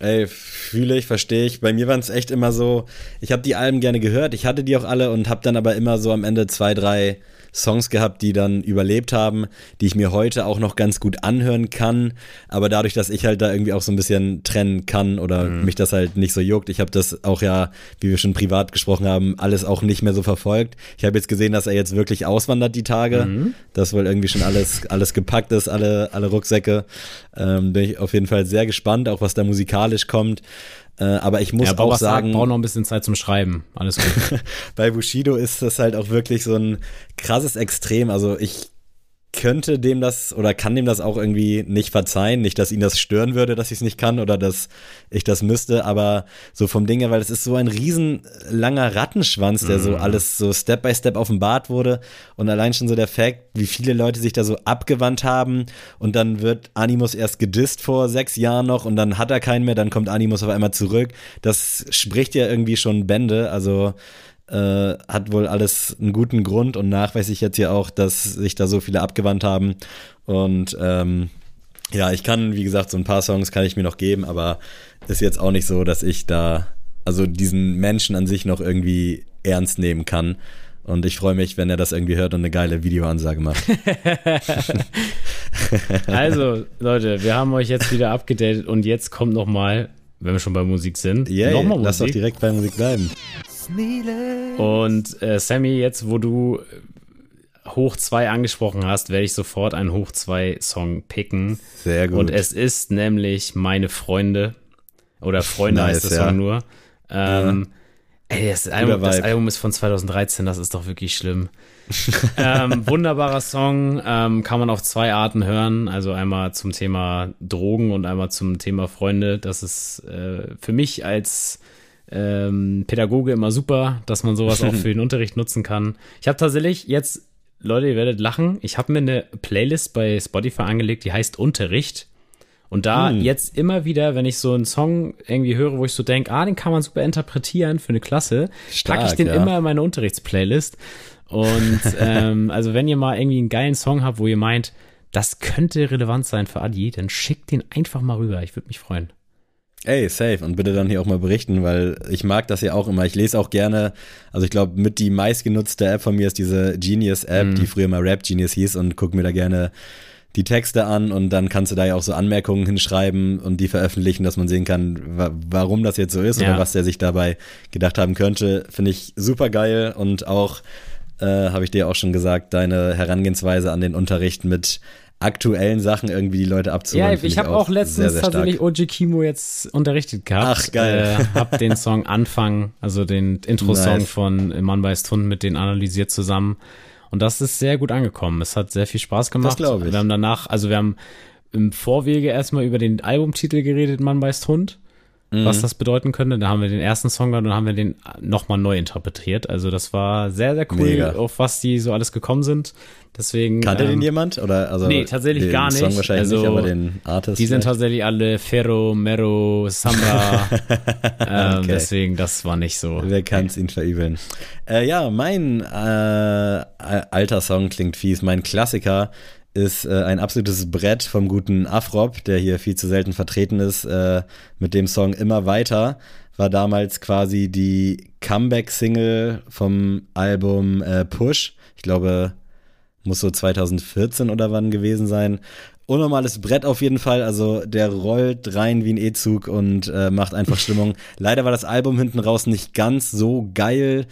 Ey, fühle ich, verstehe ich. Bei mir waren es echt immer so, ich habe die Alben gerne gehört, ich hatte die auch alle und habe dann aber immer so am Ende zwei, drei Songs gehabt, die dann überlebt haben, die ich mir heute auch noch ganz gut anhören kann. Aber dadurch, dass ich halt da irgendwie auch so ein bisschen trennen kann oder mhm. mich das halt nicht so juckt, ich habe das auch ja, wie wir schon privat gesprochen haben, alles auch nicht mehr so verfolgt. Ich habe jetzt gesehen, dass er jetzt wirklich auswandert die Tage, mhm. dass wohl irgendwie schon alles, alles gepackt ist, alle, alle Rucksäcke. Ähm, bin ich auf jeden Fall sehr gespannt, auch was da musikalisch kommt. Äh, aber ich muss ja, auch sagen. Ich brauche noch ein bisschen Zeit zum Schreiben. Alles gut. bei Bushido ist das halt auch wirklich so ein krasses Extrem. Also ich könnte dem das oder kann dem das auch irgendwie nicht verzeihen. Nicht, dass ihn das stören würde, dass ich es nicht kann oder dass ich das müsste, aber so vom Ding her, weil es ist so ein riesen langer Rattenschwanz, der mm. so mhm. alles so Step by Step offenbart wurde und allein schon so der Fakt, wie viele Leute sich da so abgewandt haben und dann wird Animus erst gedisst vor sechs Jahren noch und dann hat er keinen mehr, dann kommt Animus auf einmal zurück. Das spricht ja irgendwie schon Bände, also äh, hat wohl alles einen guten Grund und nachweise ich jetzt hier auch, dass sich da so viele abgewandt haben. Und ähm, ja, ich kann, wie gesagt, so ein paar Songs kann ich mir noch geben, aber ist jetzt auch nicht so, dass ich da, also diesen Menschen an sich noch irgendwie ernst nehmen kann. Und ich freue mich, wenn er das irgendwie hört und eine geile Videoansage macht. also, Leute, wir haben euch jetzt wieder abgedatet und jetzt kommt nochmal, wenn wir schon bei Musik sind, yeah, nochmal Musik. Lass doch direkt bei Musik bleiben. Und äh, Sammy, jetzt wo du Hoch 2 angesprochen hast, werde ich sofort einen Hoch 2 Song picken. Sehr gut. Und es ist nämlich Meine Freunde. Oder Freunde nice, heißt das ja. Song nur. Ähm, ja. Ey, das Album, das Album, ist von 2013, das ist doch wirklich schlimm. ähm, wunderbarer Song, ähm, kann man auf zwei Arten hören. Also einmal zum Thema Drogen und einmal zum Thema Freunde. Das ist äh, für mich als ähm, Pädagoge immer super, dass man sowas auch für den Unterricht nutzen kann. Ich habe tatsächlich jetzt, Leute, ihr werdet lachen, ich habe mir eine Playlist bei Spotify angelegt, die heißt Unterricht. Und da hm. jetzt immer wieder, wenn ich so einen Song irgendwie höre, wo ich so denke, ah, den kann man super interpretieren für eine Klasse, Stark, packe ich den ja. immer in meine Unterrichtsplaylist. Und ähm, also wenn ihr mal irgendwie einen geilen Song habt, wo ihr meint, das könnte relevant sein für Adi, dann schickt den einfach mal rüber. Ich würde mich freuen. Ey, safe. Und bitte dann hier auch mal berichten, weil ich mag das ja auch immer. Ich lese auch gerne, also ich glaube, mit die meistgenutzte App von mir ist diese Genius-App, mhm. die früher mal Rap Genius hieß und guck mir da gerne die Texte an und dann kannst du da ja auch so Anmerkungen hinschreiben und die veröffentlichen, dass man sehen kann, wa warum das jetzt so ist ja. oder was der sich dabei gedacht haben könnte. Finde ich super geil und auch, äh, habe ich dir auch schon gesagt, deine Herangehensweise an den Unterricht mit aktuellen Sachen irgendwie die Leute abzuholen. Ja, ich habe auch, auch letztens sehr, sehr tatsächlich Oji Kimo jetzt unterrichtet gehabt. Ach, geil. Äh, hab den Song Anfang, also den Intro-Song nice. von Mann beißt Hund mit denen analysiert zusammen. Und das ist sehr gut angekommen. Es hat sehr viel Spaß gemacht. Das glaube ich. Wir haben danach, also wir haben im Vorwege erstmal über den Albumtitel geredet, Mann beißt Hund mhm. was das bedeuten könnte. Da haben wir den ersten Song gehört und dann haben wir den nochmal neu interpretiert. Also das war sehr, sehr cool, Mega. auf was die so alles gekommen sind. Deswegen. Kannte ähm, den jemand? Oder, also nee, tatsächlich gar nicht. Song wahrscheinlich also, nicht, aber den Artist. Die sind tatsächlich alle Ferro, Mero, Samba. ähm, okay. Deswegen, das war nicht so. Wer kann es ihn verübeln? Äh, ja, mein äh, alter Song klingt fies. Mein Klassiker ist äh, ein absolutes Brett vom guten Afrop, der hier viel zu selten vertreten ist, äh, mit dem Song Immer weiter. War damals quasi die Comeback-Single vom Album äh, Push. Ich glaube, muss so 2014 oder wann gewesen sein. Unnormales Brett auf jeden Fall. Also der rollt rein wie ein E-Zug und äh, macht einfach Stimmung. Leider war das Album hinten raus nicht ganz so geil.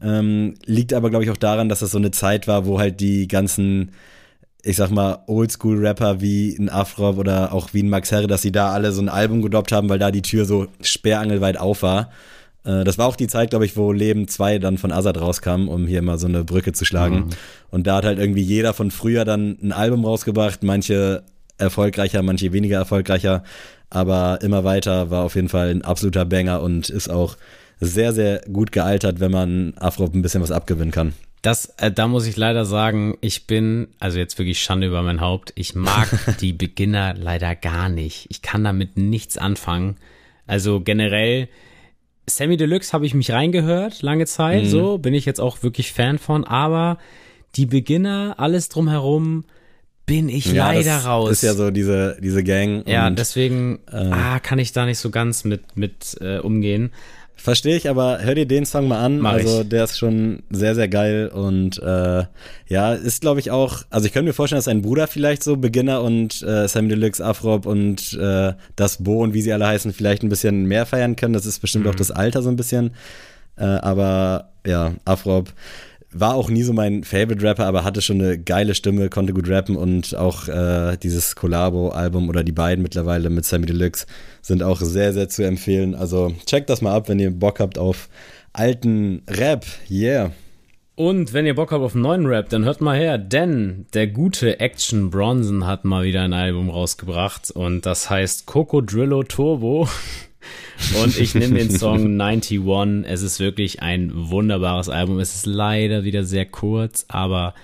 Ähm, liegt aber, glaube ich, auch daran, dass das so eine Zeit war, wo halt die ganzen ich sag mal, Oldschool-Rapper wie ein Afro oder auch wie ein Max Herre, dass sie da alle so ein Album gedoppt haben, weil da die Tür so sperrangelweit auf war. Äh, das war auch die Zeit, glaube ich, wo Leben 2 dann von Azad rauskam, um hier mal so eine Brücke zu schlagen. Mhm. Und da hat halt irgendwie jeder von früher dann ein Album rausgebracht, manche erfolgreicher, manche weniger erfolgreicher. Aber immer weiter war auf jeden Fall ein absoluter Banger und ist auch sehr, sehr gut gealtert, wenn man Afro ein bisschen was abgewinnen kann. Das, äh, da muss ich leider sagen, ich bin, also jetzt wirklich Schande über mein Haupt, ich mag die Beginner leider gar nicht. Ich kann damit nichts anfangen. Also generell, Sammy Deluxe habe ich mich reingehört, lange Zeit, mhm. so, bin ich jetzt auch wirklich Fan von, aber die Beginner, alles drumherum, bin ich ja, leider das raus. Ist ja so diese, diese Gang. Ja, und, deswegen äh, ah, kann ich da nicht so ganz mit, mit äh, umgehen. Verstehe ich, aber hör dir den Song mal an. Mach also ich. der ist schon sehr, sehr geil und äh, ja, ist glaube ich auch, also ich könnte mir vorstellen, dass sein Bruder vielleicht so Beginner und äh, Sammy Deluxe, Afrop und äh, das Bo und wie sie alle heißen, vielleicht ein bisschen mehr feiern können. Das ist bestimmt Mhm. auch das Alter so ein bisschen. Äh, aber ja, Afrop war auch nie so mein Favorite Rapper, aber hatte schon eine geile Stimme, konnte gut rappen und auch äh, dieses Collabo-Album oder die beiden mittlerweile mit Sammy Deluxe sind auch sehr, sehr zu empfehlen. Also checkt das mal ab, wenn ihr Bock habt auf alten Rap. Yeah. Und wenn ihr Bock habt auf einen neuen Rap, dann hört mal her, denn der gute Action Bronson hat mal wieder ein Album rausgebracht und das heißt Coco Drillo Turbo. Und ich nehme den Song 91. Es ist wirklich ein wunderbares Album. Es ist leider wieder sehr kurz, aber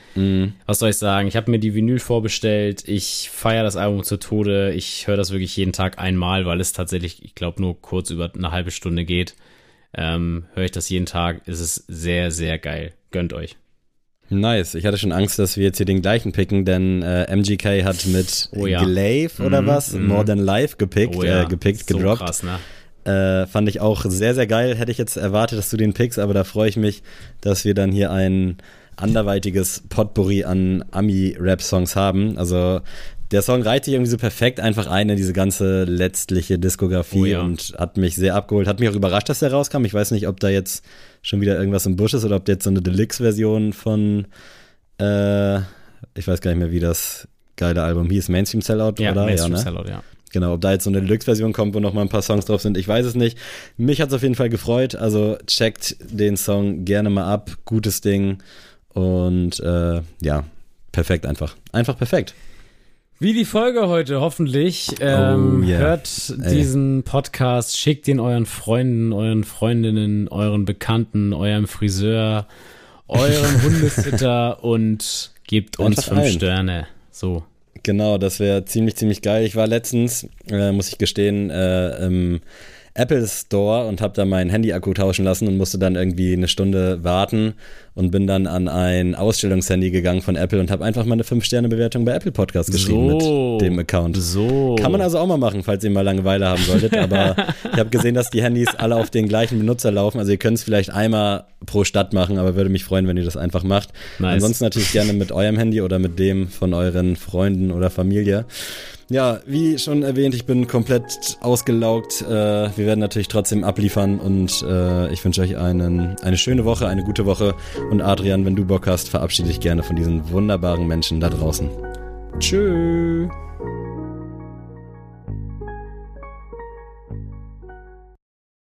was soll ich sagen? Ich habe mir die Vinyl vorbestellt. Ich feiere das Album zu Tode. Ich höre das wirklich jeden Tag einmal, weil es tatsächlich, ich glaube, nur kurz über eine halbe Stunde geht. Ähm, höre ich das jeden Tag. Es ist sehr, sehr geil. Gönnt euch. Nice. Ich hatte schon Angst, dass wir jetzt hier den gleichen picken, denn äh, MGK hat mit Oh ja. Glaive oder Mhm, was mhm. More Than Life gepickt, Oh ja, äh, gepickt, so gedroppt. krass, ne? Äh, fand ich auch sehr, sehr geil. Hätte ich jetzt erwartet, dass du den pickst, aber da freue ich mich, dass wir dann hier ein anderweitiges Potpourri an Ami-Rap-Songs haben. Also der Song reiht sich irgendwie so perfekt einfach ein in diese ganze letztliche Diskografie Oh ja. und hat mich sehr abgeholt. Hat mich auch überrascht, dass der rauskam. Ich weiß nicht, ob da jetzt schon wieder irgendwas im Busch ist oder ob der jetzt so eine Deluxe-Version von, äh, ich weiß gar nicht mehr, wie das geile Album hieß, Mainstream Sellout, Ja, oder? Mainstream ja, ne? Sellout, ja. Genau, ob da jetzt so eine Deluxe-Version kommt, wo noch mal ein paar Songs drauf sind, ich weiß es nicht. Mich hat es auf jeden Fall gefreut. Also checkt den Song gerne mal ab. Gutes Ding. Und äh, ja, perfekt einfach. Einfach perfekt. Wie die Folge heute, hoffentlich. Ähm, Oh, yeah. Hört Ey. diesen Podcast, schickt ihn euren Freunden, euren Freundinnen, euren Bekannten, eurem Friseur, eurem Hundesitter und gebt uns Einfach fünf allen. Sterne. So. Genau, das wäre ziemlich, ziemlich geil. Ich war letztens, äh, muss ich gestehen, äh, im Apple Store und habe da meinen Handy-Akku tauschen lassen und musste dann irgendwie eine Stunde warten und bin dann an ein Ausstellungshandy gegangen von Apple und habe einfach mal eine 5-Sterne-Bewertung bei Apple Podcast geschrieben So. mit dem Account. So. Kann man also auch mal machen, falls ihr mal Langeweile haben solltet. Aber ich habe gesehen, dass die Handys alle auf den gleichen Benutzer laufen. Also ihr könnt es vielleicht einmal pro Stadt machen, aber würde mich freuen, wenn ihr das einfach macht. Nice. Ansonsten natürlich gerne mit eurem Handy oder mit dem von euren Freunden oder Familie. Ja, wie schon erwähnt, ich bin komplett ausgelaugt. Äh, wir werden natürlich trotzdem abliefern und äh, ich wünsche euch einen, eine schöne Woche, eine gute Woche. Und Adrian, wenn du Bock hast, verabschiede dich gerne von diesen wunderbaren Menschen da draußen. Tschüss.